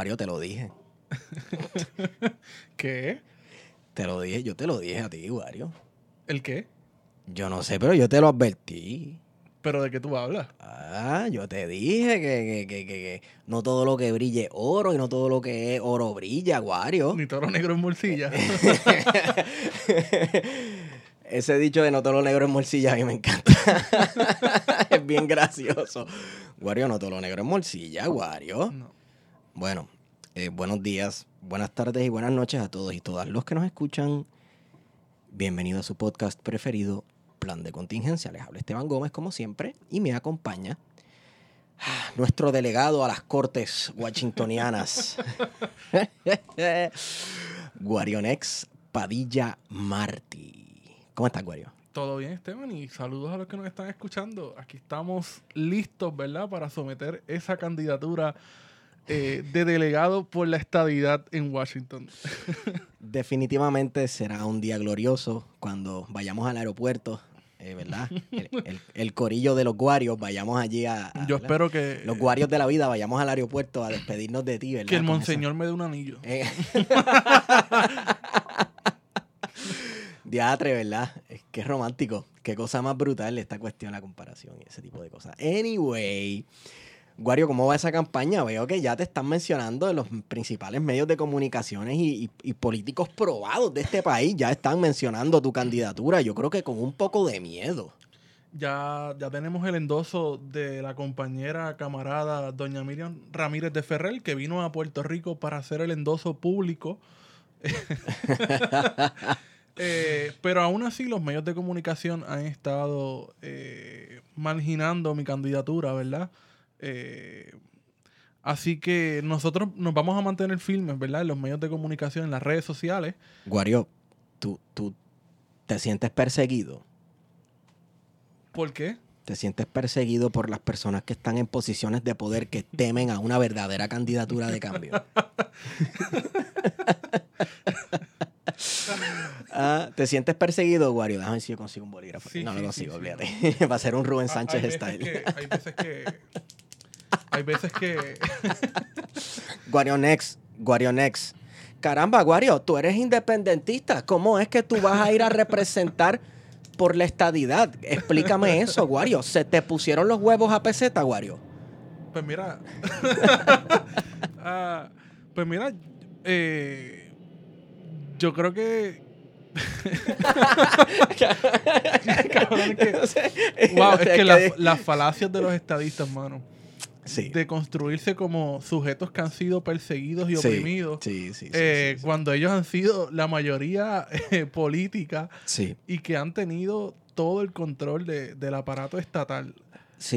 Guario, te lo dije. ¿Qué? Te lo dije, yo te lo dije a ti, Guario. ¿El qué? Yo no sé, pero yo te lo advertí. ¿Pero de qué tú hablas? Ah, yo te dije que, que, que, que- no todo lo que brille es oro y no todo lo que es oro brilla, Guario. Ni toro negro en morcilla. Ese dicho de no todo lo negro es morcilla a mí me encanta. es bien gracioso. Guario, no todo lo negro es morcilla, Guario. no. Bueno, eh, buenos días, buenas tardes y buenas noches a todos y todas los que nos escuchan. Bienvenido a su podcast preferido, Plan de Contingencia. Les habla Esteban Gómez, como siempre, y me acompaña ah, nuestro delegado a las cortes washingtonianas, Guarionex Padilla Martí. ¿Cómo estás, Guario? Todo bien, Esteban, y saludos a los que nos están escuchando. Aquí estamos listos, ¿verdad?, para someter esa candidatura eh, de delegado por la estadidad en Washington. Definitivamente será un día glorioso cuando vayamos al aeropuerto, eh, ¿verdad? El, el- el corillo de los guarios, vayamos allí a... a- Yo ¿verdad? espero que, Los guarios de la vida, vayamos al aeropuerto a despedirnos de ti, ¿verdad? que el Con monseñor me dé un anillo. Eh. Diatre, ¿verdad? Es romántico. Qué cosa más brutal esta cuestión, la comparación y ese tipo de cosas. Anyway, Guario, ¿cómo va esa campaña? Veo que ya te están mencionando en los principales medios de comunicaciones y, y- y políticos probados de este país. Ya están mencionando tu candidatura. Yo creo que con un poco de miedo. Ya, ya tenemos el endoso de la compañera camarada doña Miriam Ramírez de Ferrer, que vino a Puerto Rico para hacer el endoso público. Eh, pero aún así los medios de comunicación han estado eh, marginando mi candidatura, ¿verdad? Eh, así que nosotros nos vamos a mantener firmes, ¿verdad? En los medios de comunicación, en las redes sociales. Guario, ¿tú, tú te sientes perseguido. ¿Por qué? Te sientes perseguido por las personas que están en posiciones de poder que temen a una verdadera candidatura de cambio. Ah, ¿Te sientes perseguido, Wario? Déjame ver si yo consigo un bolígrafo. Sí, no, no sí, consigo, sí, olvídate. Va a ser un Rubén Ah, Sánchez hay veces style. que- hay veces que... Hay veces que... Guario Next, Guario Next. Caramba, Guario, tú eres independentista. ¿Cómo es que tú vas a ir a representar por la estadidad? Explícame eso, Guario. ¿Se te pusieron los huevos a peseta, Guario? Pues mira. Ah, pues mira, eh, yo creo que. Cabrón, es que- wow, es que la- las falacias de los estadistas, mano. Sí. De construirse como sujetos que han sido perseguidos y Sí, oprimidos. Sí, eh. Cuando ellos han sido la mayoría eh, política y que han tenido todo el control de- del aparato estatal.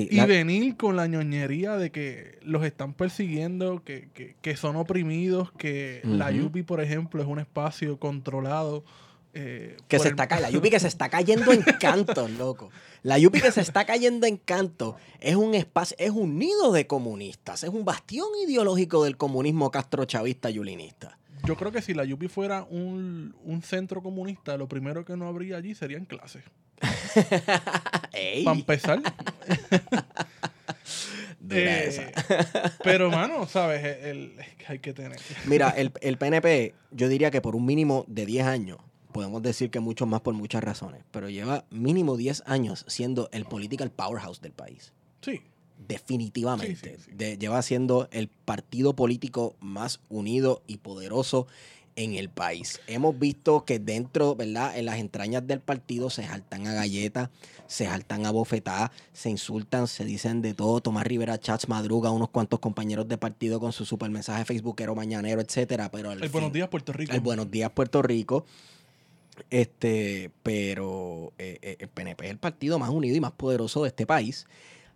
Y la- venir con la ñoñería de que los están persiguiendo, que, que- que son oprimidos, que la. Yupi, por ejemplo, es un espacio controlado. Eh, que se el- está cayendo. La Yupi que se está cayendo en canto, loco. La Yupi que se está cayendo en canto es un espacio, es un nido de comunistas, es un bastión ideológico del comunismo castrochavista yulinista. Yo creo que si la Yupi fuera un, un centro comunista, lo primero que no habría allí serían clases. Para empezar. Eh, esa. pero, mano, ¿sabes? El, hay que tener. Mira, el, el PNP, yo diría que por un mínimo de 10 años, podemos decir que mucho más por muchas razones, pero lleva mínimo 10 años siendo el political powerhouse del país. Sí. Definitivamente. Sí, sí, sí. De- lleva siendo el partido político más unido y poderoso en el país. Hemos visto que dentro, ¿verdad? En las entrañas del partido se saltan a galletas, se saltan a bofetadas, se insultan, se dicen de todo. Tomás Rivera Chats madruga unos cuantos compañeros de partido con su super mensaje facebookero mañanero, etcétera. Pero El buenos fin- días, Puerto Rico. el Buenos Días Puerto Rico. Este, pero eh, eh, el PNP es el partido más unido y más poderoso de este país.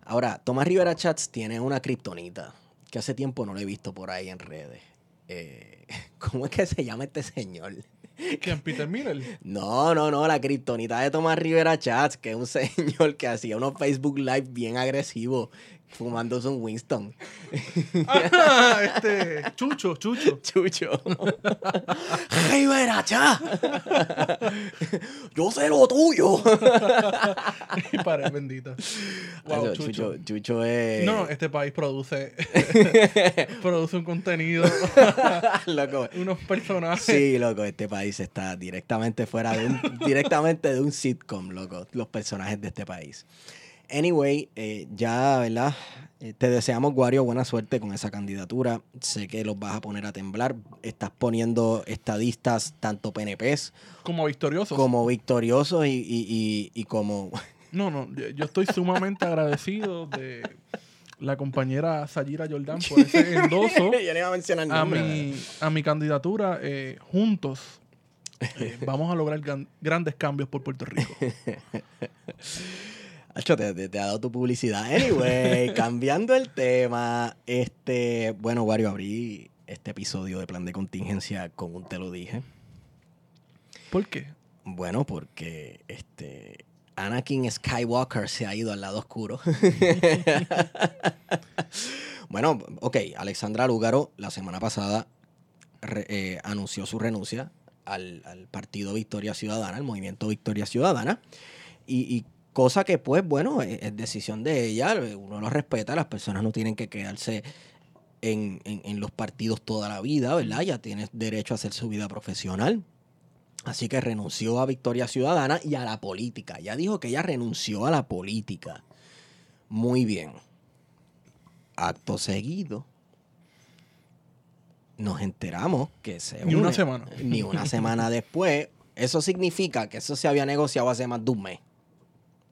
Ahora, Tomás Rivera Chats tiene una kriptonita que hace tiempo no lo he visto por ahí en redes. Eh, ¿Cómo es que se llama este señor? ¿Quién? Peter Miller. No, no, no, la kriptonita de Tomás Rivera Chats, que es un señor que hacía unos Facebook Live bien agresivos, fumándose un Winston. Ah, este, Chucho, Chucho. Chucho. ¡Rivera, cha! Yo sé lo tuyo. Y pared bendita. Wow, Eso, Chucho. Chucho, Chucho es. No, este país produce, produce un contenido, loco. unos personajes. Sí, loco, este país está directamente fuera de un, directamente de un sitcom, loco, los personajes de este país. Anyway, eh, ya, ¿verdad? Eh, te deseamos, Wario, buena suerte con esa candidatura. Sé que los vas a poner a temblar. Estás poniendo estadistas, tanto PNPs Como victoriosos. como victoriosos y, y- y- y como... No, no, yo- estoy sumamente agradecido de la compañera Sayira Jordan por ese endoso Yo no iba a mencionar a nombre, mi, a mi candidatura. eh, juntos vamos a lograr gran- grandes cambios por Puerto Rico. Hacho, te, te- te ha dado tu publicidad. Anyway, cambiando el tema, este, bueno, Wario, abrí este episodio de plan de contingencia con un te lo dije. ¿Por qué? Bueno, porque este Anakin Skywalker se ha ido al lado oscuro. bueno, ok, Alexandra Lúgaro la semana pasada re- eh, anunció su renuncia al, al partido Victoria Ciudadana, al movimiento Victoria Ciudadana. Y, y cosa que, pues, bueno, es, es decisión de ella, uno lo respeta, las personas no tienen que quedarse en, en- en los partidos toda la vida, ¿verdad? Ya tienes derecho a hacer su vida profesional. Así que renunció a Victoria Ciudadana y a la política. Ya dijo que ella renunció a la política. Muy bien. Acto seguido. Nos enteramos que se Ni una semana. Ni una semana después. Eso significa que eso se había negociado hace más de un mes.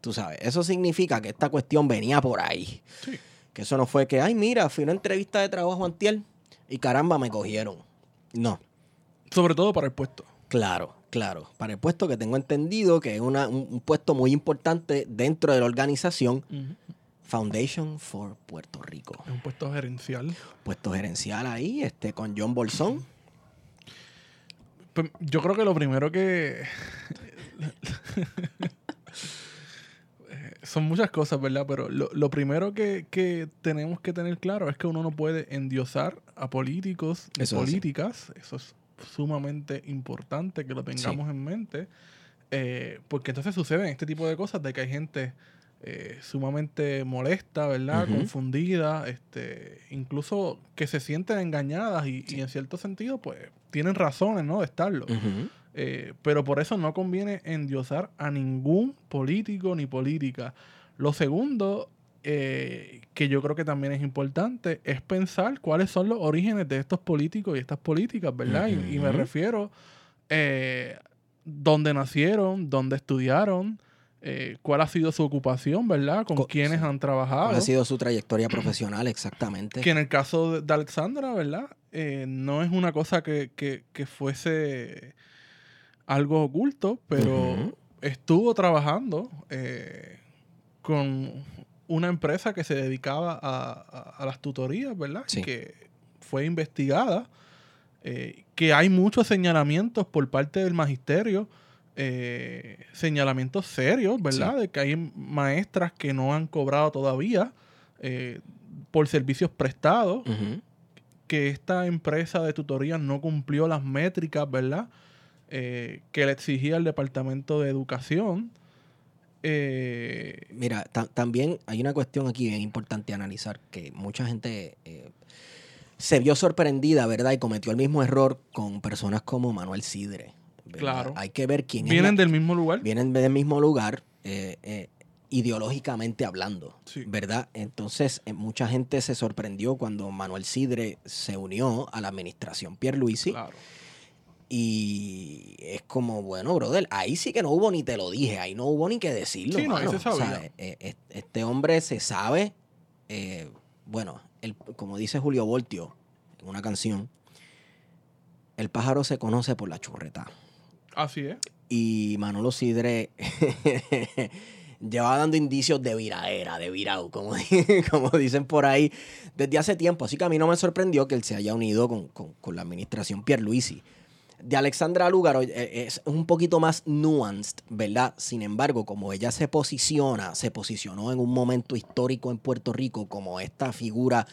Tú sabes, eso significa que esta cuestión venía por ahí. Sí. Que eso no fue que, ay, mira, fui a una entrevista de trabajo antier y caramba, me cogieron. No. Sobre todo para el puesto. Claro, claro. Para el puesto que tengo entendido que es una- un, un puesto muy importante dentro de la organización Foundation for Puerto Rico. Es un puesto gerencial. Puesto gerencial ahí, este, con John Bolsón. Pues, yo creo que lo primero que. Son muchas cosas, ¿verdad? Pero lo, lo primero que, que tenemos que tener claro es que uno no puede endiosar a políticos y Eso es políticas. Eso es sumamente importante que lo tengamos en mente. Eh, porque entonces suceden este tipo de cosas de que hay gente eh, sumamente molesta, ¿verdad? Confundida, este, incluso que se sienten engañadas y, y en cierto sentido, pues, tienen razones, ¿no? De estarlo. Ujú. Eh, pero por eso no conviene endiosar a ningún político ni política. Lo segundo, eh, que yo creo que también es importante, es pensar cuáles son los orígenes de estos políticos y estas políticas, ¿verdad? Y- y, me refiero eh, dónde nacieron, dónde estudiaron, eh, cuál ha sido su ocupación, ¿verdad? Con Co- quiénes sí. han trabajado. ¿Cuál ha sido su trayectoria profesional exactamente? Que en el caso de, Alexandra, ¿verdad? No es una cosa que, que- que fuese algo oculto, pero estuvo trabajando eh, con una empresa que se dedicaba a, a- a las tutorías, ¿verdad? Sí. Que fue investigada, eh, que hay muchos señalamientos por parte del magisterio, eh, señalamientos serios, ¿verdad? Sí. De que hay maestras que no han cobrado todavía eh, por servicios prestados, que esta empresa de tutoría no cumplió las métricas, ¿verdad? Eh, que le exigía el Departamento de Educación. Eh, Mira, ta- también hay una cuestión aquí bien importante a analizar, que mucha gente eh, se vio sorprendida, ¿verdad? Y cometió el mismo error con personas como Manuel Sidre. ¿verdad? Claro. Hay que ver quién es vienen la- del mismo lugar. vienen del mismo lugar, eh, eh, ideológicamente hablando, Sí. ¿verdad? Entonces, mucha gente se sorprendió cuando Manuel Sidre se unió a la administración Pierluisi Claro. Y es como, bueno, brother, ahí sí que no hubo ni te lo dije, ahí no hubo ni que decirlo. Sí, no, ahí se sabía. O sea, eh, eh, este hombre se sabe, eh, bueno, el, como dice Julio Voltio en una canción, el pájaro se conoce por la churreta. Así es. Y Manolo Sidre llevaba dando indicios de viraera, de virau, como, di- como dicen por ahí, desde hace tiempo. Así que a mí no me sorprendió que él se haya unido con, con- con la administración Pierluisi. De Alexandra Lúgaro eh, es un poquito más nuanced, ¿verdad? Sin embargo, como ella se posiciona, se posicionó en un momento histórico en Puerto Rico como esta figura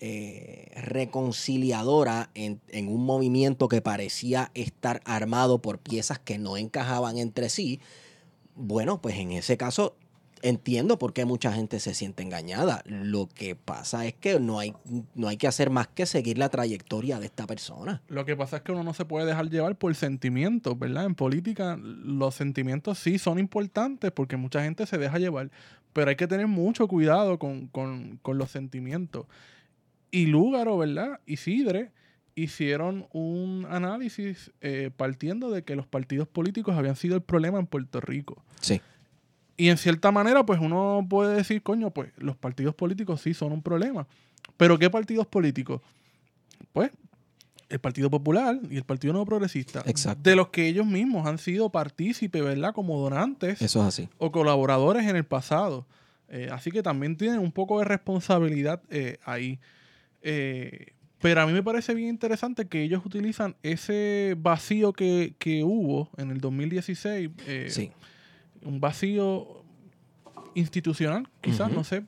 eh, reconciliadora en, en un movimiento que parecía estar armado por piezas que no encajaban entre sí, bueno, pues en ese caso entiendo por qué mucha gente se siente engañada. Lo que pasa es que no hay, no hay que hacer más que seguir la trayectoria de esta persona. Lo que pasa es que uno no se puede dejar llevar por sentimientos, ¿verdad? En política los sentimientos sí son importantes porque mucha gente se deja llevar, pero hay que tener mucho cuidado con, con, con los sentimientos. Y Lúgaro, ¿verdad? Y Sidre hicieron un análisis eh, partiendo de que los partidos políticos habían sido el problema en Puerto Rico. Sí. Y en cierta manera, pues uno puede decir, coño, pues los partidos políticos sí son un problema. Pero ¿qué partidos políticos? Pues el Partido Popular y el Partido Nuevo Progresista. Exacto. De los que ellos mismos han sido partícipes, ¿verdad? Como donantes Eso es así. o colaboradores en el pasado. Eh, así que también tienen un poco de responsabilidad eh, ahí. Eh, pero a mí me parece bien interesante que ellos utilizan ese vacío que, que hubo en el 2016. eh, Sí. Un vacío institucional, quizás, no sé,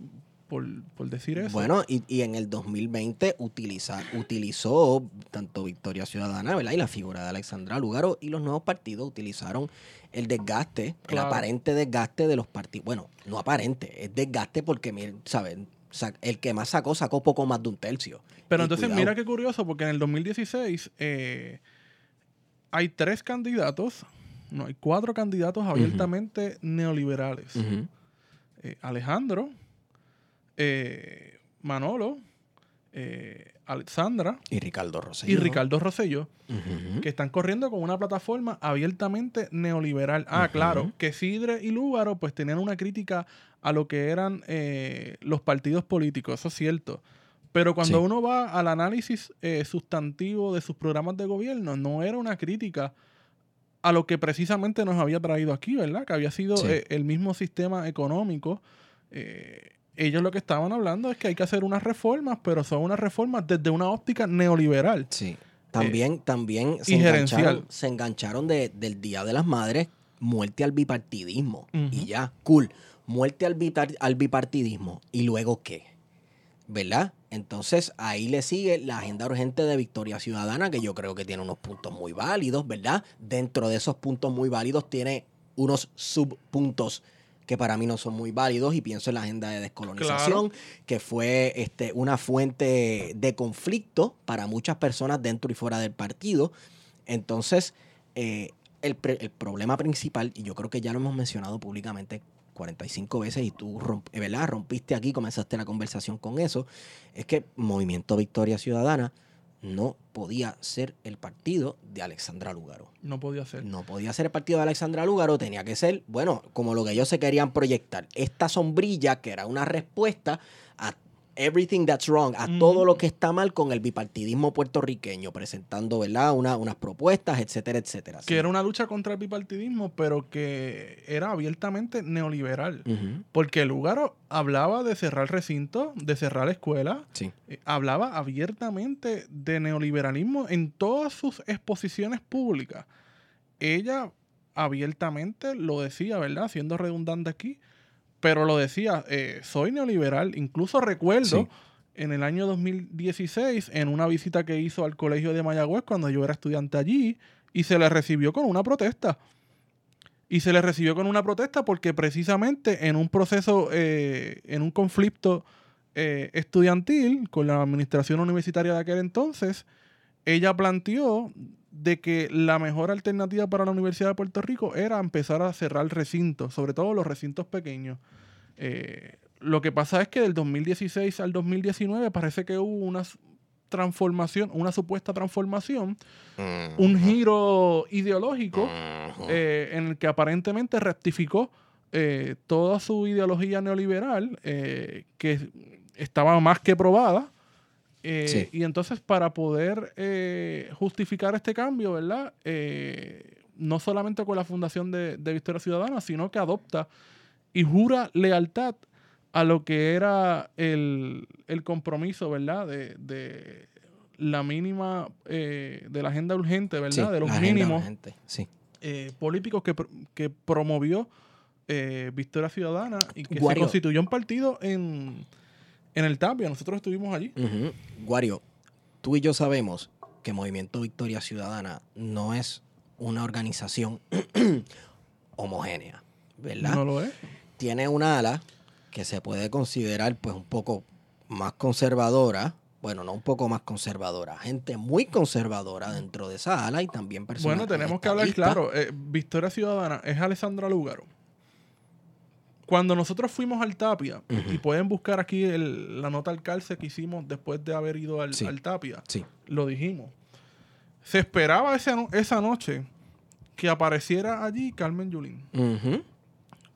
por, por decir eso. Bueno, y, y en el 2020 utiliza, utilizó tanto Victoria Ciudadana ¿verdad? y la figura de Alexandra Lugaro y los nuevos partidos utilizaron el desgaste, Claro. el aparente desgaste de los partidos. Bueno, no aparente, es desgaste porque, miren, El que más sacó, sacó poco más de un tercio. Pero Y entonces, cuidado. mira qué curioso, porque en el 2016 eh, hay tres candidatos, no, hay cuatro candidatos abiertamente neoliberales. Eh, Alejandro, eh, Manolo, eh, Alexandra Y Ricardo Rosselló. y Ricardo Rosselló. Que están corriendo con una plataforma abiertamente neoliberal. Ah, claro, que Sidre y Lúgaro pues tenían una crítica a lo que eran eh, los partidos políticos, eso es cierto. Pero cuando Sí. uno va al análisis eh, sustantivo de sus programas de gobierno, no era una crítica a lo que precisamente nos había traído aquí, ¿verdad? Que había sido Sí. eh, el mismo sistema económico. Eh, ellos lo que estaban hablando es que hay que hacer unas reformas, pero son unas reformas desde una óptica neoliberal. Sí. También, también se Eh, engancharon, se engancharon de- del Día de las Madres, muerte al bipartidismo. Y ya, cool. Muerte al, al bipartidismo. ¿Y luego qué? ¿Verdad? Entonces ahí le sigue la agenda urgente de Victoria Ciudadana, que yo creo que tiene unos puntos muy válidos, ¿verdad? Dentro de esos puntos muy válidos tiene unos subpuntos que para mí no son muy válidos y pienso en la agenda de descolonización, que fue este, una fuente de conflicto para muchas personas dentro y fuera del partido. Entonces, eh, el, problema principal, y yo creo que ya lo hemos mencionado públicamente 45 veces y tú romp- eh, ¿verdad? rompiste aquí, comenzaste la conversación con eso, es que Movimiento Victoria Ciudadana no podía ser el partido de Alexandra Lúgaro. No podía ser. No podía ser el partido de Alexandra Lúgaro, tenía que ser, bueno, como lo que ellos se querían proyectar. Esta sombrilla que era una respuesta a everything that's wrong, a todo lo que está mal con el bipartidismo puertorriqueño, presentando, ¿verdad? Una- unas propuestas, etcétera, etcétera. que era una lucha contra el bipartidismo, pero que era abiertamente neoliberal. Ujú, Porque Lugaro hablaba de cerrar recintos, de cerrar escuelas, Sí. eh, hablaba abiertamente de neoliberalismo en todas sus exposiciones públicas. Ella abiertamente lo decía, ¿verdad? Siendo redundante aquí, pero lo decía, eh, soy neoliberal. Incluso recuerdo Sí. en el año 2016, en una visita que hizo al colegio de Mayagüez cuando yo era estudiante allí, y se le recibió con una protesta. Y se le recibió con una protesta porque precisamente en un proceso, eh, en un conflicto eh, estudiantil con la administración universitaria de aquel entonces, ella planteó de que la mejor alternativa para la Universidad de Puerto Rico era empezar a cerrar recintos, sobre todo los recintos pequeños. Eh, lo que pasa es que del 2016 al 2019 parece que hubo una transformación, una supuesta transformación, un giro ideológico eh, en el que aparentemente rectificó eh, toda su ideología neoliberal, que estaba más que probada. Eh, Sí. Y entonces para poder eh, justificar este cambio, ¿verdad? Eh, no solamente con la fundación de, de Victoria Ciudadana, sino que adopta y jura lealtad a lo que era el, el compromiso, ¿verdad? De, de la mínima de la agenda urgente, ¿verdad? Sí, de los mínimos Sí. políticos que, que promovió Victoria Ciudadana y que Guario. se constituyó un partido en, en el Tapia. Nosotros estuvimos allí. Ujú. Guario, tú y yo sabemos que Movimiento Victoria Ciudadana no es una organización homogénea, ¿verdad? No lo es. Tiene una ala que se puede considerar pues un poco más conservadora, bueno, no un poco más conservadora, gente muy conservadora dentro de esa ala y también personas Bueno, tenemos que hablar claro. eh, Victoria Ciudadana es Alessandra Lúgaro. Cuando nosotros fuimos al Tapia, y pueden buscar aquí el- la nota al calce que hicimos después de haber ido al, Sí. al Tapia, Sí. lo dijimos. Se esperaba esa, no- esa noche que apareciera allí Carmen Yulín.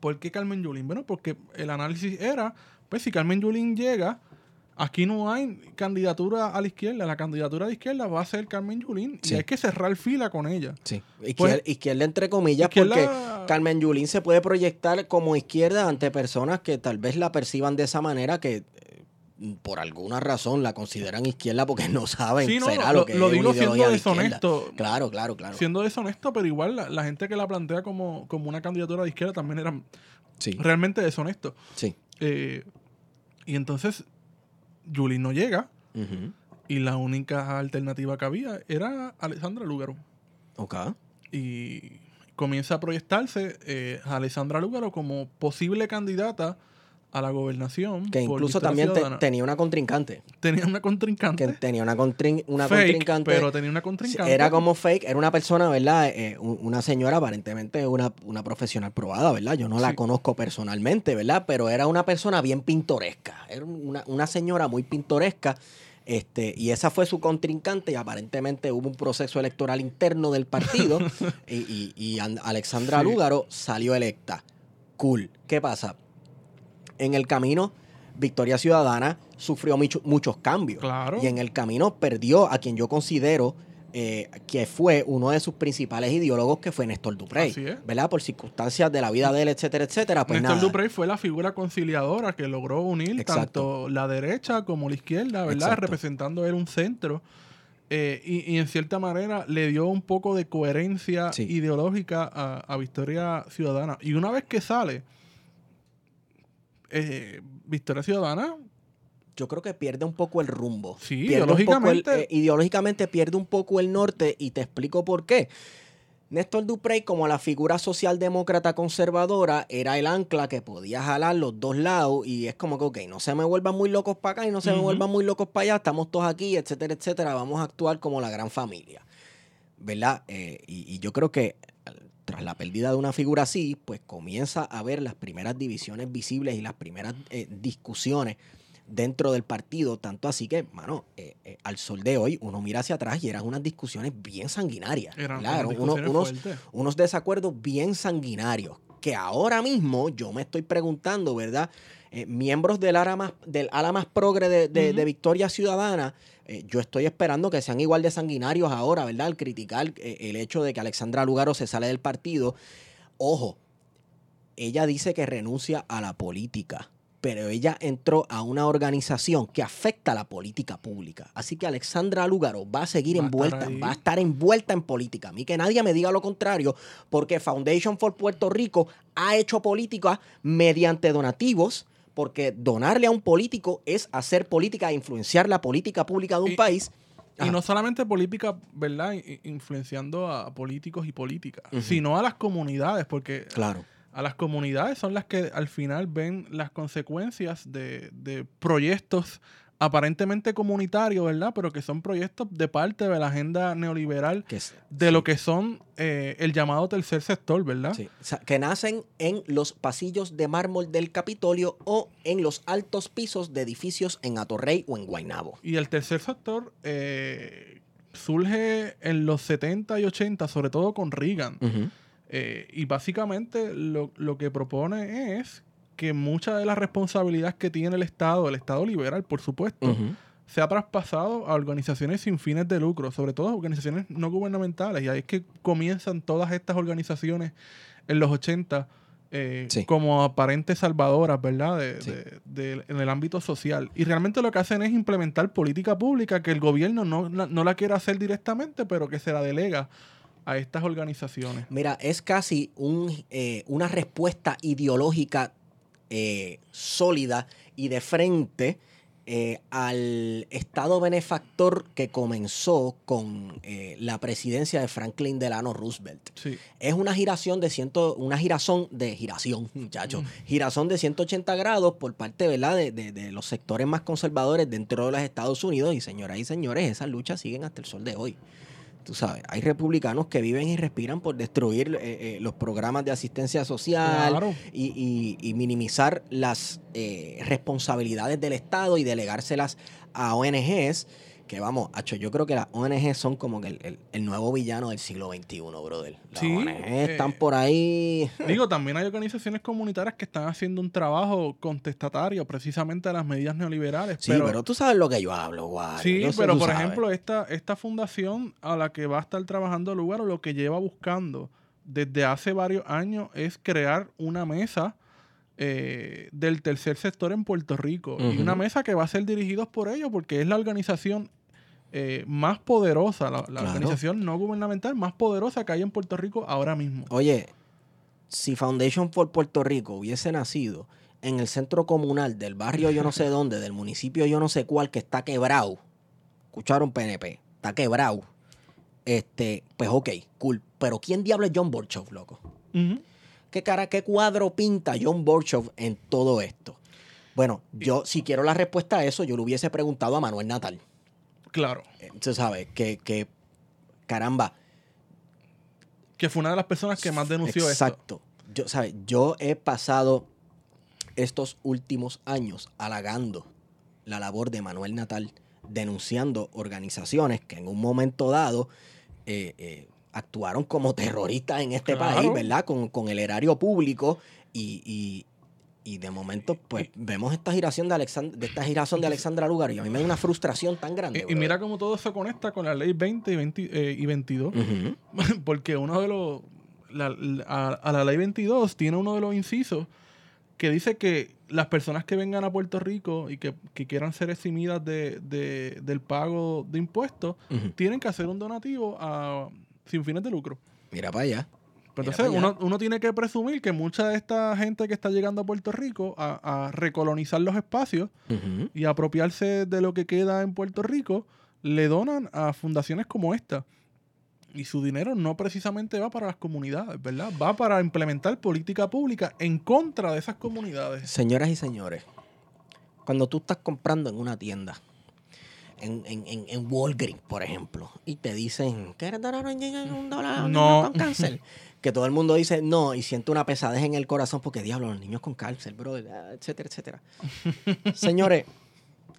¿Por qué Carmen Yulín? Bueno, porque el análisis era, pues si Carmen Yulín llega, aquí no hay candidatura a la izquierda, la candidatura de izquierda va a ser Carmen Yulín Sí. y hay que cerrar fila con ella. Sí. Pues- Izquier- izquierda entre comillas, Izquierda- porque Carmen Yulín se puede proyectar como izquierda ante personas que tal vez la perciban de esa manera que eh, por alguna razón la consideran izquierda porque no saben Sí, no, será lo, lo, que lo es digo una siendo de izquierda. deshonesto. Claro, claro, claro. Siendo deshonesto, pero igual la, la gente que la plantea como, como una candidatura de izquierda también era Sí, realmente deshonesto. sí. Eh, y entonces, Yulín no llega y la única alternativa que había era Alessandra Lúgaro. Ok. y comienza a proyectarse eh, a Alessandra Lúgaro como posible candidata a la gobernación. Que incluso también te- tenía una contrincante. tenía una Que contrincante. tenía una, contrin- una fake, contrincante. pero tenía una contrincante. Era como fake, era una persona, ¿verdad? Eh, un- una señora, aparentemente una, una profesional probada, ¿verdad? Yo no la Sí. conozco personalmente, ¿verdad? Pero era una persona bien pintoresca. Era una, una señora muy pintoresca. Este, y esa fue su contrincante y aparentemente hubo un proceso electoral interno del partido y, y- y An- Alexandra Sí. Lúgaro salió electa. Cool. ¿Qué pasa? En el camino, Victoria Ciudadana sufrió mucho- muchos cambios. Claro. Y en el camino perdió a quien yo considero eh, que fue uno de sus principales ideólogos, que fue Néstor Duprey. Así es. ¿Verdad? Por circunstancias de la vida de él, etcétera, etcétera. Pues Néstor nada. Duprey fue la figura conciliadora que logró unir Exacto. tanto la derecha como la izquierda, ¿verdad? Exacto. Representando él un centro. Eh, y, y en cierta manera le dio un poco de coherencia Sí. ideológica a, a Victoria Ciudadana. Y una vez que sale, eh, Victoria Ciudadana Yo creo que pierde un poco el rumbo. Sí, Pierde el- eh, ideológicamente pierde un poco el norte y te explico por qué. Néstor Duprey, como la figura socialdemócrata conservadora, era el ancla que podía jalar los dos lados y es como que, ok, no se me vuelvan muy locos para acá y no se me vuelvan muy locos para allá, estamos todos aquí, etcétera, etcétera, vamos a actuar como la gran familia, ¿verdad? Eh, y, y yo creo que tras la pérdida de una figura así, pues comienza a ver las primeras divisiones visibles y las primeras eh, discusiones dentro del partido, tanto así que, mano, eh, eh, al sol de hoy uno mira hacia atrás y eran unas discusiones bien sanguinarias. eran Eran unos, unos, desacuerdos bien sanguinarios que ahora mismo yo me estoy preguntando, ¿verdad? Eh, miembros del ala más, del ala más progre de, de- Ujú. de Victoria Ciudadana, eh, yo estoy esperando que sean igual de sanguinarios ahora, ¿verdad? Al criticar eh, el hecho de que Alexandra Lugaro se sale del partido. Ojo, ella dice que renuncia a la política, pero ella entró a una organización que afecta a la política pública. Así que Alexandra Lugaro va a seguir Va envuelta, va a estar envuelta en política. A mí que nadie me diga lo contrario, porque Foundation for Puerto Rico ha hecho política mediante donativos, porque donarle a un político es hacer política e influenciar la política pública de un Y- país. Y no solamente política, ¿verdad? Influenciando a políticos y políticas, sino a las comunidades, porque Claro. a las comunidades son las que al final ven las consecuencias de, de proyectos aparentemente comunitarios, ¿verdad? Pero que son proyectos de parte de la agenda neoliberal Que, es- de sí. lo que son eh, el llamado tercer sector, ¿verdad? Sí, o sea, que nacen en los pasillos de mármol del Capitolio o en los altos pisos de edificios en Atorrey o en Guaynabo. Y el tercer sector eh, surge en los 70 y 80, sobre todo con Reagan. Eh, y básicamente lo, lo que propone es que mucha de la responsabilidad que tiene el Estado, el Estado liberal, por supuesto, se ha traspasado a organizaciones sin fines de lucro, sobre todo organizaciones no gubernamentales. Y ahí es que comienzan todas estas organizaciones en los 80 eh, Sí. como aparentes salvadoras, ¿verdad? De- Sí. de- de- en el ámbito social. Y realmente lo que hacen es implementar política pública que el gobierno no, la- no la quiere hacer directamente, pero que se la delega a estas organizaciones. Mira, es casi un, eh, una respuesta ideológica eh, sólida y de frente eh, al Estado benefactor que comenzó con eh, la presidencia de Franklin Delano Roosevelt. Sí. Es una giración de ciento, una girazón de giración, muchachos. Girazón de 180 grados por parte ¿verdad? De, de- de los sectores más conservadores dentro de los Estados Unidos. Y señoras y señores, esas luchas siguen hasta el sol de hoy. Tú sabes, hay republicanos que viven y respiran por destruir eh, eh, los programas de asistencia social Claro. y, y- y minimizar las eh, responsabilidades del Estado y delegárselas a ONGs. Que vamos, Hacho, yo creo que las ONGs son como que el, el- el nuevo villano del siglo XXI, brother. Las Sí, están eh, por ahí. Digo, también hay organizaciones comunitarias que están haciendo un trabajo contestatario precisamente a las medidas neoliberales. Sí, pero, tú sabes lo que yo hablo, guay. Sí, Yo pero por sabes. ejemplo, esta, esta fundación a la que va a estar trabajando el lugar, lo que lleva buscando desde hace varios años es crear una mesa eh, del tercer sector en Puerto Rico. Y una mesa que va a ser dirigida por ellos porque es la organización eh, más poderosa, la, la Claro. organización no gubernamental más poderosa que hay en Puerto Rico ahora mismo. Oye, si Foundation for Puerto Rico hubiese nacido en el centro comunal del barrio yo no sé dónde, del municipio yo no sé cuál, que está quebrado, escucharon PNP, está quebrado, este, pues ok, cool. Pero ¿quién diablo es John Borchow, loco? ¿Qué cara, qué cuadro pinta John Borchow en todo esto? Bueno, yo si quiero la respuesta a eso, yo le hubiese preguntado a Manuel Natal. Claro. Eh, Tú sabes, que, que caramba, Que fue una de las personas que más denunció esto. Exacto. Yo, ¿sabes? Yo he pasado estos últimos años halagando la labor de Manuel Natal, denunciando organizaciones que en un momento dado eh, eh, actuaron como terroristas en este Claro. país, ¿verdad? Con, con el erario público y, y- y de momento, pues, vemos esta giración de, Alexand- de esta giración de Alexandra Lugar y a mí me da una frustración tan grande. Y, mira cómo todo se conecta con la ley 20 y, 20, eh, y 22. Ujú. Porque uno de los. la- la- a, a la ley 22 tiene uno de los incisos que dice que las personas que vengan a Puerto Rico y que, que quieran ser eximidas de, de- del pago de impuestos tienen que hacer un donativo a, sin fines de lucro. Mira para allá. Pero entonces pa' uno, uno tiene que presumir que mucha de esta gente que está llegando a Puerto Rico a, a recolonizar los espacios y apropiarse de lo que queda en Puerto Rico, le donan a fundaciones como esta. Y su dinero no precisamente va para las comunidades, ¿verdad? Va para implementar política pública en contra de esas comunidades. Señoras y señores, cuando tú estás comprando en una tienda, en, en, en, en Walgreens, por ejemplo, y te dicen, ¿quieres donar un un dólar No. con cáncer? Que todo el mundo dice no y siente una pesadez en el corazón porque, diablo, los niños con cáncer, bro, etcétera, etcétera. Señores,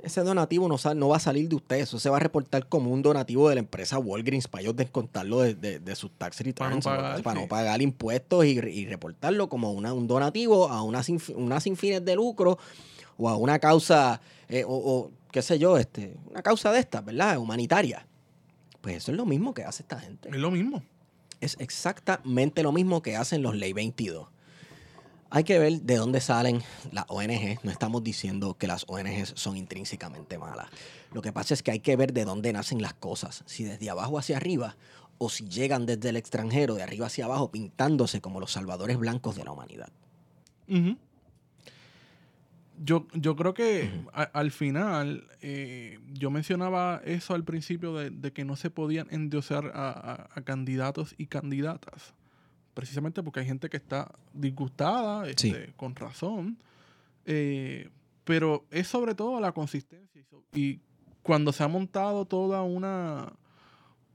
ese donativo no, sal- no va a salir de usted, eso se va a reportar como un donativo de la empresa Walgreens para ellos descontarlo de, de- de sus tax returns, Para no pagar, para no pagar impuestos y, y reportarlo como una- un donativo a una sin, una sin fines de lucro o a una causa, eh, o, o, qué sé yo, este, una causa de estas, ¿verdad? Humanitaria. Pues eso es lo mismo que hace esta gente. Es lo mismo. Es exactamente lo mismo que hacen los Ley 22. Hay que ver de dónde salen las ONG. No estamos diciendo que las ONG son intrínsecamente malas. Lo que pasa es que hay que ver de dónde nacen las cosas. Si desde abajo hacia arriba o si llegan desde el extranjero, de arriba hacia abajo, pintándose como los salvadores blancos de la humanidad. Yo, yo creo que a- al final, eh, yo mencionaba eso al principio de, de que no se podían endiosar a, a- a candidatos y candidatas. Precisamente porque hay gente que está disgustada, Sí. este, con razón. Eh, pero es sobre todo la consistencia. y cuando se ha montado toda una,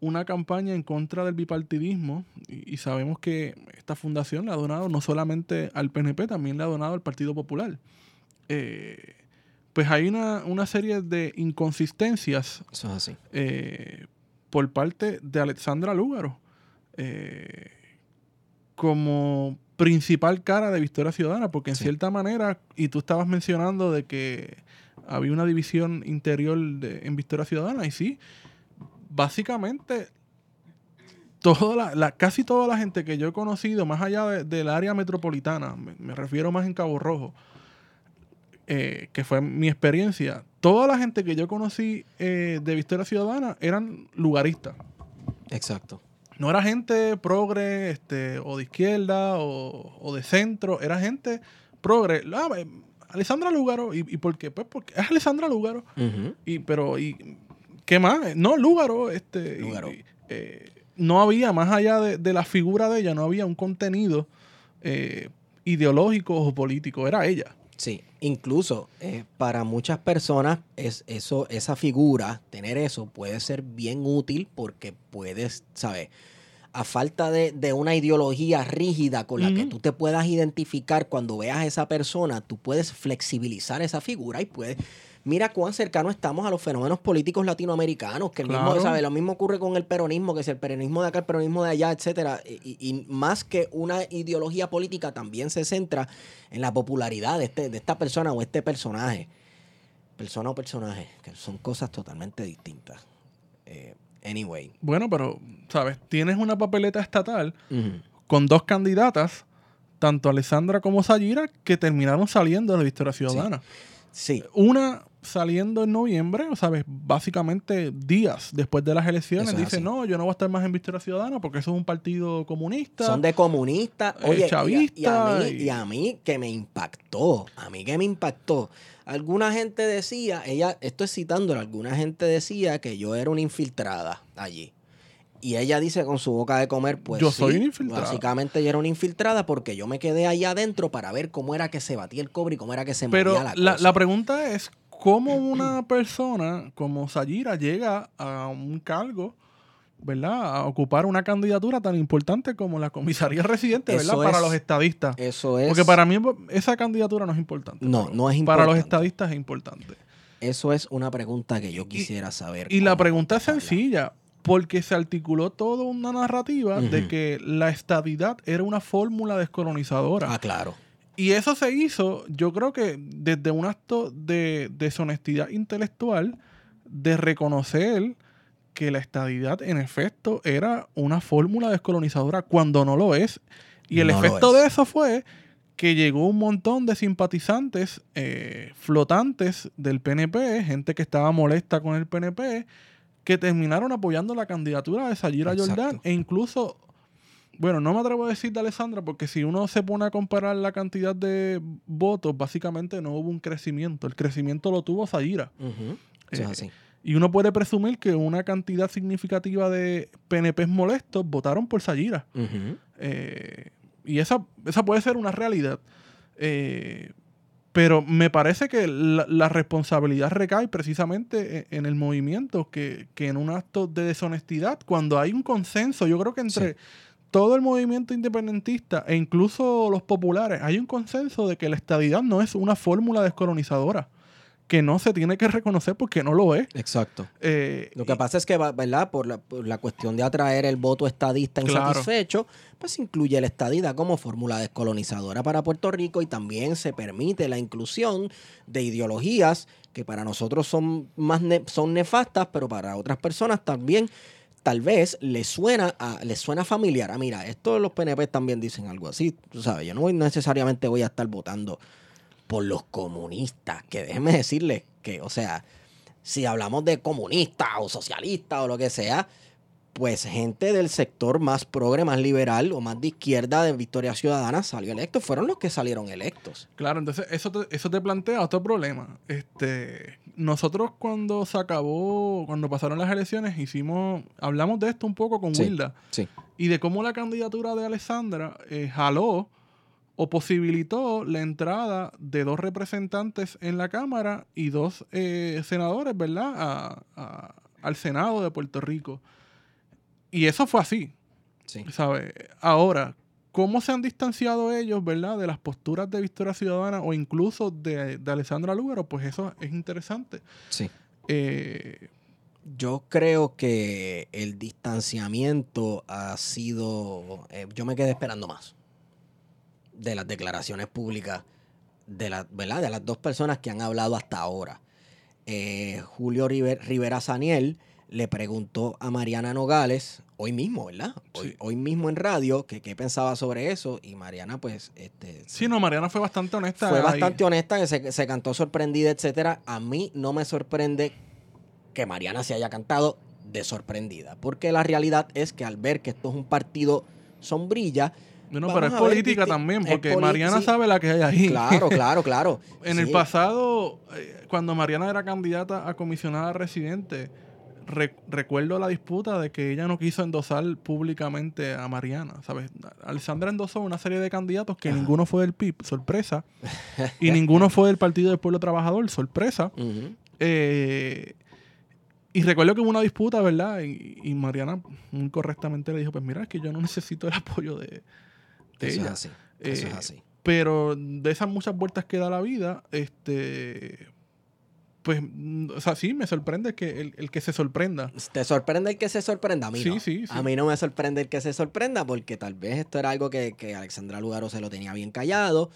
una campaña en contra del bipartidismo, y, y sabemos que esta fundación le ha donado no solamente al PNP, también le ha donado al Partido Popular. Eh, pues hay una, una serie de inconsistencias Eso es así. eh, por parte de Alexandra Lúgaro eh, como principal cara de Victoria Ciudadana, porque en Sí. cierta manera, y tú estabas mencionando de que había una división interior de- en Victoria Ciudadana, y sí, básicamente toda la, la- casi toda la gente que yo he conocido, más allá de- del área metropolitana, me, me refiero más en Cabo Rojo, eh, que fue mi experiencia, toda la gente que yo conocí eh, de Victoria Ciudadana eran lugaristas. Exacto. No era gente progre este, o de izquierda o, o de centro, era gente progre. Ah, eh, Alessandra Lúgaro, ¿y, y por qué? Pues porque es Alessandra Lúgaro. Ujú. Y, pero, ¿y qué más? No, Lúgaro, este. y, eh, no había, más allá de, de la figura de ella, no había un contenido eh, ideológico o político, era ella. Sí, incluso eh, para muchas personas es eso, esa figura, tener eso puede ser bien útil porque puedes, ¿sabes? A falta de, de una ideología rígida con la que tú te puedas identificar cuando veas a esa persona, tú puedes flexibilizar esa figura y puedes... Mira cuán cercano estamos a los fenómenos políticos latinoamericanos, que el mismo. Lo mismo ocurre con el peronismo, que es el peronismo de acá, el peronismo de allá, etcétera. Y, y más que una ideología política, también se centra en la popularidad de, este, de esta persona o este personaje. Persona o personaje, que son cosas totalmente distintas. Eh, anyway. Bueno, pero, ¿sabes? Tienes una papeleta estatal con dos candidatas, tanto Alessandra como Sayira, que terminaron saliendo de la Victoria Ciudadana. Sí, Una saliendo en noviembre, o sabes, básicamente días después de las elecciones, es dice, así. no, yo no voy a estar más en Victoria Ciudadana porque eso es un partido comunista. son de comunistas. eh, Oye, y a- y, a, chavista mí, y- y a mí que me impactó, a mí que me impactó. Alguna gente decía, ella, esto es citándolo, alguna gente decía que yo era una infiltrada allí. Y ella dice con su boca de comer, pues Yo sí, soy una infiltrada. Básicamente yo era una infiltrada porque yo me quedé allá adentro para ver cómo era que se batía el cobre y cómo era que se Pero movía la, la, cosa. la pregunta es, ¿cómo una persona como Sayira llega a un cargo, ¿verdad? A ocupar una candidatura tan importante como la comisaría residente, ¿verdad? Eso Para es- los estadistas. Eso es... Porque para mí esa candidatura no es importante. No, no es Para los importante. estadistas es importante. Eso es una pregunta que yo quisiera saber. Y la pregunta es sencilla, porque se articuló toda una narrativa de que la estadidad era una fórmula descolonizadora. Ah, claro. Y eso se hizo, yo creo que desde un acto de deshonestidad intelectual, de reconocer que la estadidad en efecto era una fórmula descolonizadora cuando no lo es. Y el No efecto es. de eso fue que llegó un montón de simpatizantes eh, flotantes del PNP, gente que estaba molesta con el PNP, que terminaron apoyando la candidatura de Sayira. Jordan e incluso bueno, no me atrevo a decir de Alessandra porque si uno se pone a comparar la cantidad de votos, básicamente no hubo un crecimiento. El crecimiento lo tuvo es Eh, así. Y uno puede presumir que una cantidad significativa de PNPs molestos votaron por. Ujú. Eh, y esa, esa puede ser una realidad. Eh, pero me parece que la, la responsabilidad recae precisamente e- en el movimiento que, que en un acto de deshonestidad, cuando hay un consenso, yo creo que entre Sí. Todo el movimiento independentista e incluso los populares, hay un consenso de que la estadidad no es una fórmula descolonizadora, que no se tiene que reconocer porque no lo es. Exacto. Eh, Lo que pasa es que, va- ¿verdad? Por la, por la cuestión de atraer el voto estadista Claro. insatisfecho, pues incluye la estadidad como fórmula descolonizadora para Puerto Rico y también se permite la inclusión de ideologías que para nosotros son más ne- son nefastas, pero para otras personas también tal vez les suena a, les suena familiar. Ah, mira, esto los PNP también dicen algo así, tú sabes, yo no necesariamente voy a estar votando por los comunistas, que déjenme decirles que, o sea, si hablamos de comunistas o socialistas o lo que sea, pues gente del sector más progre, más liberal o más de izquierda de Victoria Ciudadana salió electo, fueron los que salieron electos. Claro, entonces eso te, eso te plantea otro problema. Este, nosotros cuando se acabó, cuando pasaron las elecciones, hicimos, hablamos de esto un poco con Sí. Wilda Sí. y de cómo la candidatura de Alessandra eh, jaló o posibilitó la entrada de dos representantes en la Cámara y dos eh, senadores, ¿verdad? A- a- al Senado de Puerto Rico. Y eso fue así. Sí. ¿sabe? Ahora, ¿cómo se han distanciado ellos, verdad, de las posturas de Victoria Ciudadana o incluso de, de Alessandra Lúgaro? Pues eso es interesante. Sí. Eh, Yo creo que el distanciamiento ha sido. eh, yo me quedé esperando más de las declaraciones públicas de, la, ¿verdad? de las dos personas que han hablado hasta ahora. Eh, Julio River- Rivera Saniel le preguntó a Mariana Nogales, hoy mismo, ¿verdad? Hoy, Sí. hoy mismo en radio, que qué pensaba sobre eso. Y Mariana, pues, este, Sí, no, Mariana fue bastante honesta. fue ahí. bastante honesta, que se, se cantó sorprendida, etcétera. A mí no me sorprende que Mariana se haya cantado de sorprendida, porque la realidad es que al ver que esto es un partido sombrilla, Bueno, vamos pero es política también, porque Mariana sí. sabe la que hay ahí. claro, claro, claro. En el pasado, eh, cuando Mariana era candidata a comisionada residente, re- recuerdo la disputa de que ella no quiso endosar públicamente a Mariana, ¿sabes? Alessandra endosó una serie de candidatos que Ajá. ninguno fue del PIB, sorpresa, y ninguno fue del Partido del Pueblo Trabajador, sorpresa. Eh, y recuerdo que hubo una disputa, ¿verdad? Y, y Mariana muy correctamente le dijo, pues mira, es que yo no necesito el apoyo de, de Eso es ella. así. Eso es Eh, así. Pero de esas muchas vueltas que da la vida, este, pues, mm, o sea, sí, me sorprende que el, el que se sorprenda. ¿Te sorprende el que se sorprenda? A mí Sí, no. sí, sí. A mí no me sorprende el que se sorprenda porque tal vez esto era algo que, que Alexandra Lugaro se lo tenía bien callado.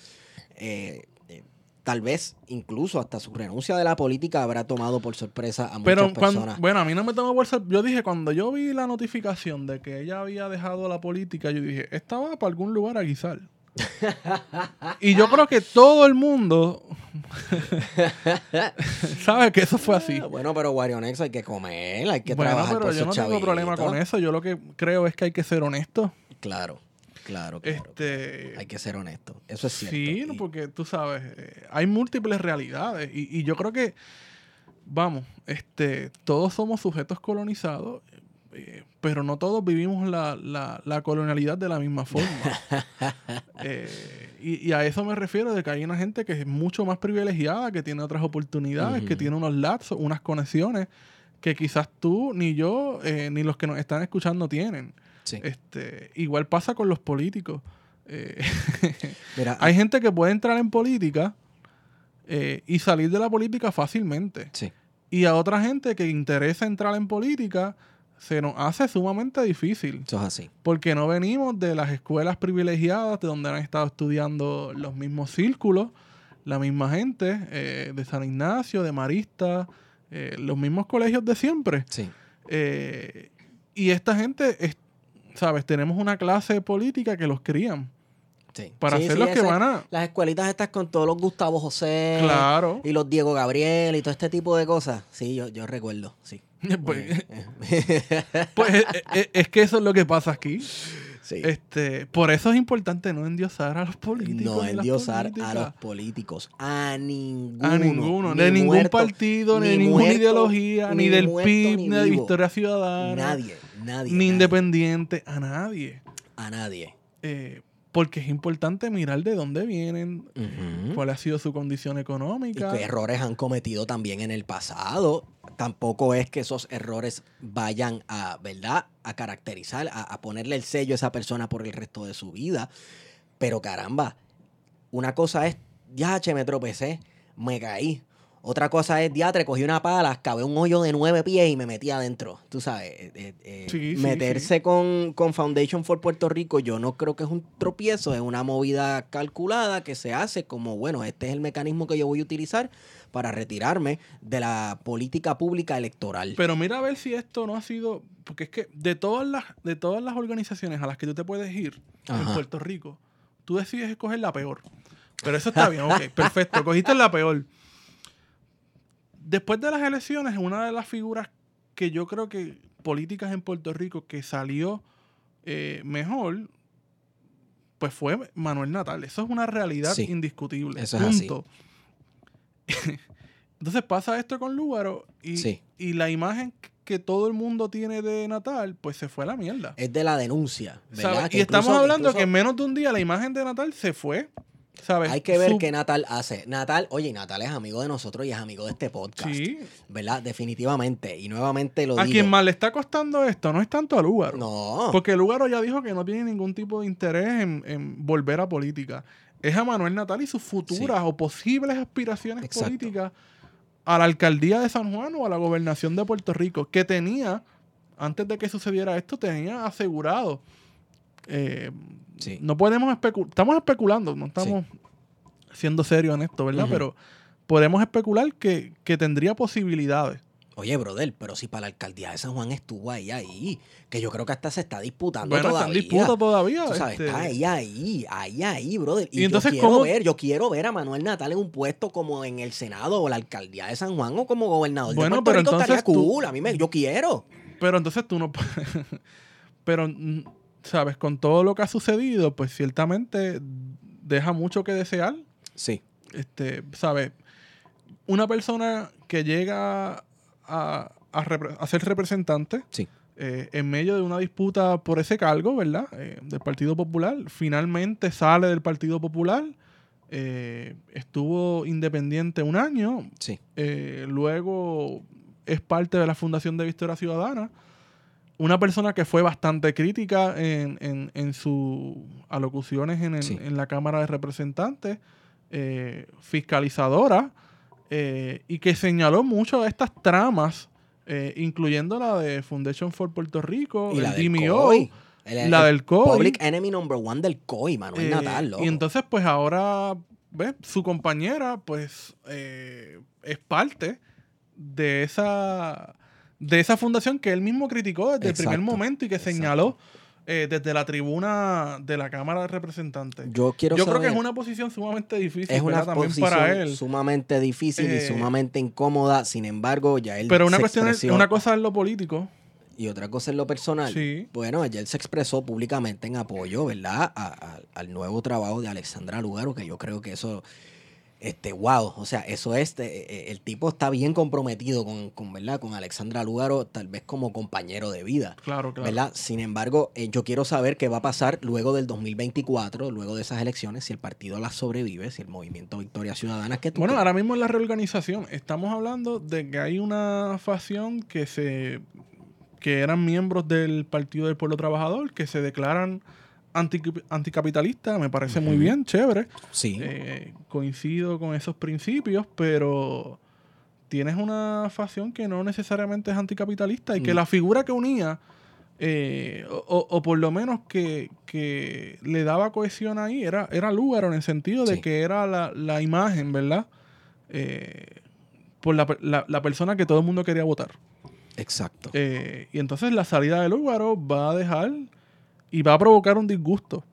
Eh, eh, tal vez incluso hasta su renuncia de la política habrá tomado por sorpresa a muchas Pero cuando, personas. bueno, a mí no me tomó por sor- Yo dije, cuando yo vi la notificación de que ella había dejado la política, yo dije, esta va para algún lugar a guisar. Y yo creo que todo el mundo sabe que eso fue así. Ah, Bueno, pero Guarionex hay que comer, hay que Bueno, trabajar pero por yo no tengo problema con eso. Yo lo que creo es que hay que ser honesto. Claro, claro, claro. Este, Hay que ser honesto. Eso es cierto. Sí, Y- porque tú sabes, eh, hay múltiples realidades y, y yo creo que, vamos, este, todos somos sujetos colonizados, eh, pero no todos vivimos la, la- la colonialidad de la misma forma. Eh, y, y a eso me refiero de que hay una gente que es mucho más privilegiada, que tiene otras oportunidades, que tiene unos lazos, unas conexiones que quizás tú, ni yo, eh, ni los que nos están escuchando tienen. Sí. Este, igual pasa con los políticos. Mira, hay gente que puede entrar en política y salir de la política fácilmente. sí. Y a otra gente que interesa entrar en política se nos hace sumamente difícil. Eso es así. Porque no venimos de las escuelas privilegiadas de donde han estado estudiando los mismos círculos, la misma gente, eh, de San Ignacio, de Marista, eh, los mismos colegios de siempre. Sí. Eh, y esta gente, es- ¿sabes? Tenemos una clase política que los crían sí. para Sí, ser sí, los que van a... Las escuelitas estas con todos los Gustavo José. Claro. Y los Diego Gabriel y todo este tipo de cosas. Sí, yo, yo recuerdo, sí. Pues, pues, eh, eh, es que eso es lo que pasa aquí. sí. Este, por eso es importante no endiosar a los políticos. no endiosar a los políticos. A ninguno. A ninguno, Ni de ningún muerto, partido, ni de ni ninguna muerto, ideología, ni, ni del muerto, PIB, ni ni de. Victoria Ciudadana, Nadie, nadie. ni nadie. independiente, a nadie. A nadie. Eh, porque es importante mirar de dónde vienen, cuál ha sido su condición Y económica. qué errores han cometido también en el pasado. Tampoco es que esos errores vayan a, ¿verdad? A caracterizar, a, a ponerle el sello a esa persona por el resto de su vida. Pero caramba, una cosa es, ya, che, me tropecé, me caí. Otra cosa es, diatre, cogí una pala, cavé un hoyo de nueve pies y me metí adentro. Tú sabes, eh, eh, eh, Sí, sí, meterse Con, con Foundation for Puerto Rico, yo no creo que es un tropiezo, es una movida calculada que se hace como, bueno, este es el mecanismo que yo voy a utilizar para retirarme de la política pública electoral. Pero mira a ver si esto no ha sido. Porque es que de todas las, de todas las organizaciones a las que tú te puedes ir en. Puerto Rico, tú decides escoger la peor. Pero eso está bien, ok, perfecto. Cogiste la peor. Después de las elecciones, una de las figuras que yo creo que políticas en Puerto Rico que salió eh, mejor, pues fue Manuel Natal. Eso es una realidad Sí, indiscutible. eso es así. Entonces pasa esto con Lúgaro y, Sí. y la imagen que todo el mundo tiene de Natal, pues se fue a la mierda. es de la denuncia, ¿verdad? Y estamos hablando incluso que en menos de un día la imagen de Natal se fue. ¿Sabes? Hay que ver Su- qué Natal hace. Natal, oye, Natal es amigo de nosotros y es amigo de este podcast. Sí. ¿Verdad? Definitivamente. Y nuevamente lo A digo. quien más le está costando esto no es tanto a Lúgaro. No. Porque Lúgaro ya dijo que no tiene ningún tipo de interés en, en volver a política. Es a Manuel Natal y sus futuras o posibles aspiraciones Exacto. políticas a la alcaldía de San Juan o a la gobernación de Puerto Rico, que tenía, antes de que sucediera esto, tenía asegurado. Eh, Sí. No podemos especular, estamos especulando, no estamos siendo serios en esto, ¿verdad? Pero podemos especular que, que tendría posibilidades. Oye, brother, pero si para la alcaldía de San Juan estuvo ahí, ahí, que yo creo que hasta se está disputando Bueno, está en todavía. disputa todavía. Tú sabes, este, está ahí, ahí, ahí, ahí, brother. Y, Y entonces, yo quiero ¿cómo- ver, yo quiero ver a Manuel Natal en un puesto como en el Senado o la alcaldía de San Juan o como gobernador Bueno, de Puerto pero Rico estaría entonces tú- cool. A mí me, yo quiero. Pero entonces tú no. Pero, ¿sabes? Con todo lo que ha sucedido, pues ciertamente deja mucho que desear. Sí. Este, ¿sabes? Una persona que llega a, a repre- a ser representante Sí. eh, en medio de una disputa por ese cargo, ¿verdad? Eh, del Partido Popular, finalmente sale del Partido Popular, eh, estuvo independiente un año, Sí. luego es parte de la Fundación de Victoria Ciudadana. Una persona que fue bastante crítica en, en, en sus alocuciones en, el- Sí. en la Cámara de Representantes, eh, fiscalizadora, eh, y que señaló mucho de estas tramas, eh, incluyendo la de Foundation for Puerto Rico, Y la el del DMO. El- la el del COI. Public Enemy Number One del COI, Manuel Natal, loco. Y entonces, pues ahora, ¿ves? Su compañera, pues, es parte de esa, de esa fundación que él mismo criticó desde el primer momento y que señaló eh, desde la tribuna de la Cámara de Representantes. Yo quiero Yo creo que es una posición sumamente difícil es una también posición para él. sumamente difícil Eh, y sumamente incómoda. Sin embargo, ya él Pero una se cuestión es, una cosa es lo político. y otra cosa es lo personal. Sí. Bueno, ayer se expresó públicamente en apoyo, ¿verdad? A- a- al nuevo trabajo de Alexandra Lugaro, que yo creo que eso, este, wow, o sea, eso es, eh, el tipo está bien comprometido con, con, ¿verdad? Con Alexandra Lugaro, tal vez como compañero de vida. Claro, claro. ¿verdad? Sin embargo, eh, yo quiero saber qué va a pasar luego del 2024, luego de esas elecciones, si el partido las sobrevive, si el movimiento Victoria Ciudadana, que Bueno, crees? ahora mismo en la reorganización estamos hablando de que hay una facción que se que eran miembros del Partido del Pueblo Trabajador que se declaran anti, anticapitalistas, me parece muy bien, chévere. Sí, Eh, coincido con esos principios, pero tienes una facción que no necesariamente es anticapitalista y que Mm. la figura que unía, eh, o, por lo menos que, que le daba cohesión ahí, era, era Lúgaro en el sentido de Sí. que era la, la imagen, ¿verdad? Eh, por la, la- la persona que todo el mundo quería votar. exacto. Eh, y entonces la salida de Lúgaro va a dejar y va a provocar un disgusto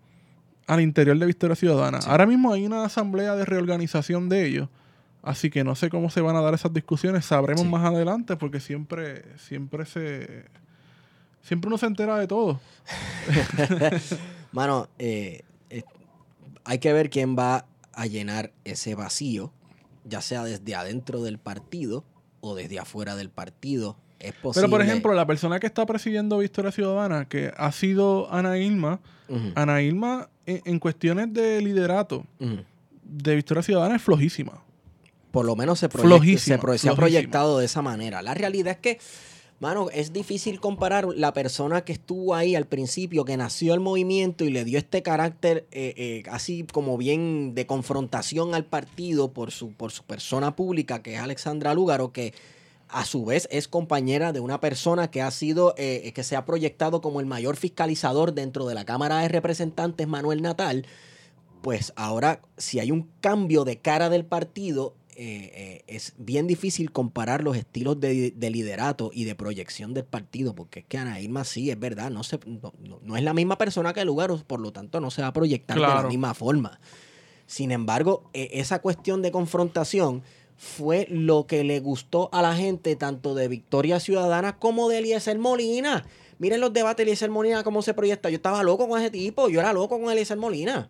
al interior de Victoria Ciudadana. Sí. Ahora mismo hay una asamblea de reorganización de ellos, así que no sé cómo se van a dar esas discusiones, sabremos Sí. más adelante porque siempre, siempre se... Siempre uno se entera de todo. Mano, eh, eh, hay que ver quién va a llenar ese vacío, ya sea desde adentro del partido o desde afuera del partido. Es posible. Pero, por ejemplo, la persona que está presidiendo Victoria Ciudadana, que ha sido Ana Ilma, Ujú, Ana Ilma en, en cuestiones de liderato de Victoria Ciudadana es flojísima. Por lo menos se, proyecta- Flojísima, se, pro- se ha proyectado de esa manera. La realidad es que, mano, es difícil comparar la persona que estuvo ahí al principio, que nació el movimiento y le dio este carácter eh, eh, así como bien de confrontación al partido por su, por su persona pública, que es Alexandra Lúgaro, que a su vez es compañera de una persona que ha sido, eh, que se ha proyectado como el mayor fiscalizador dentro de la Cámara de Representantes, Manuel Natal, pues ahora si hay un cambio de cara del partido, eh, eh, es bien difícil comparar los estilos de, de liderato y de proyección del partido, porque es que Ana Irma sí, es verdad, no, se, no, es la misma persona que Lugaros, por lo tanto no se va a proyectar de la misma forma. Sin embargo, eh, esa cuestión de confrontación fue lo que le gustó a la gente tanto de Victoria Ciudadana como de Eliezer Molina. Miren los debates de Eliezer Molina cómo se proyecta. Yo estaba loco con ese tipo, yo era loco con Eliezer Molina.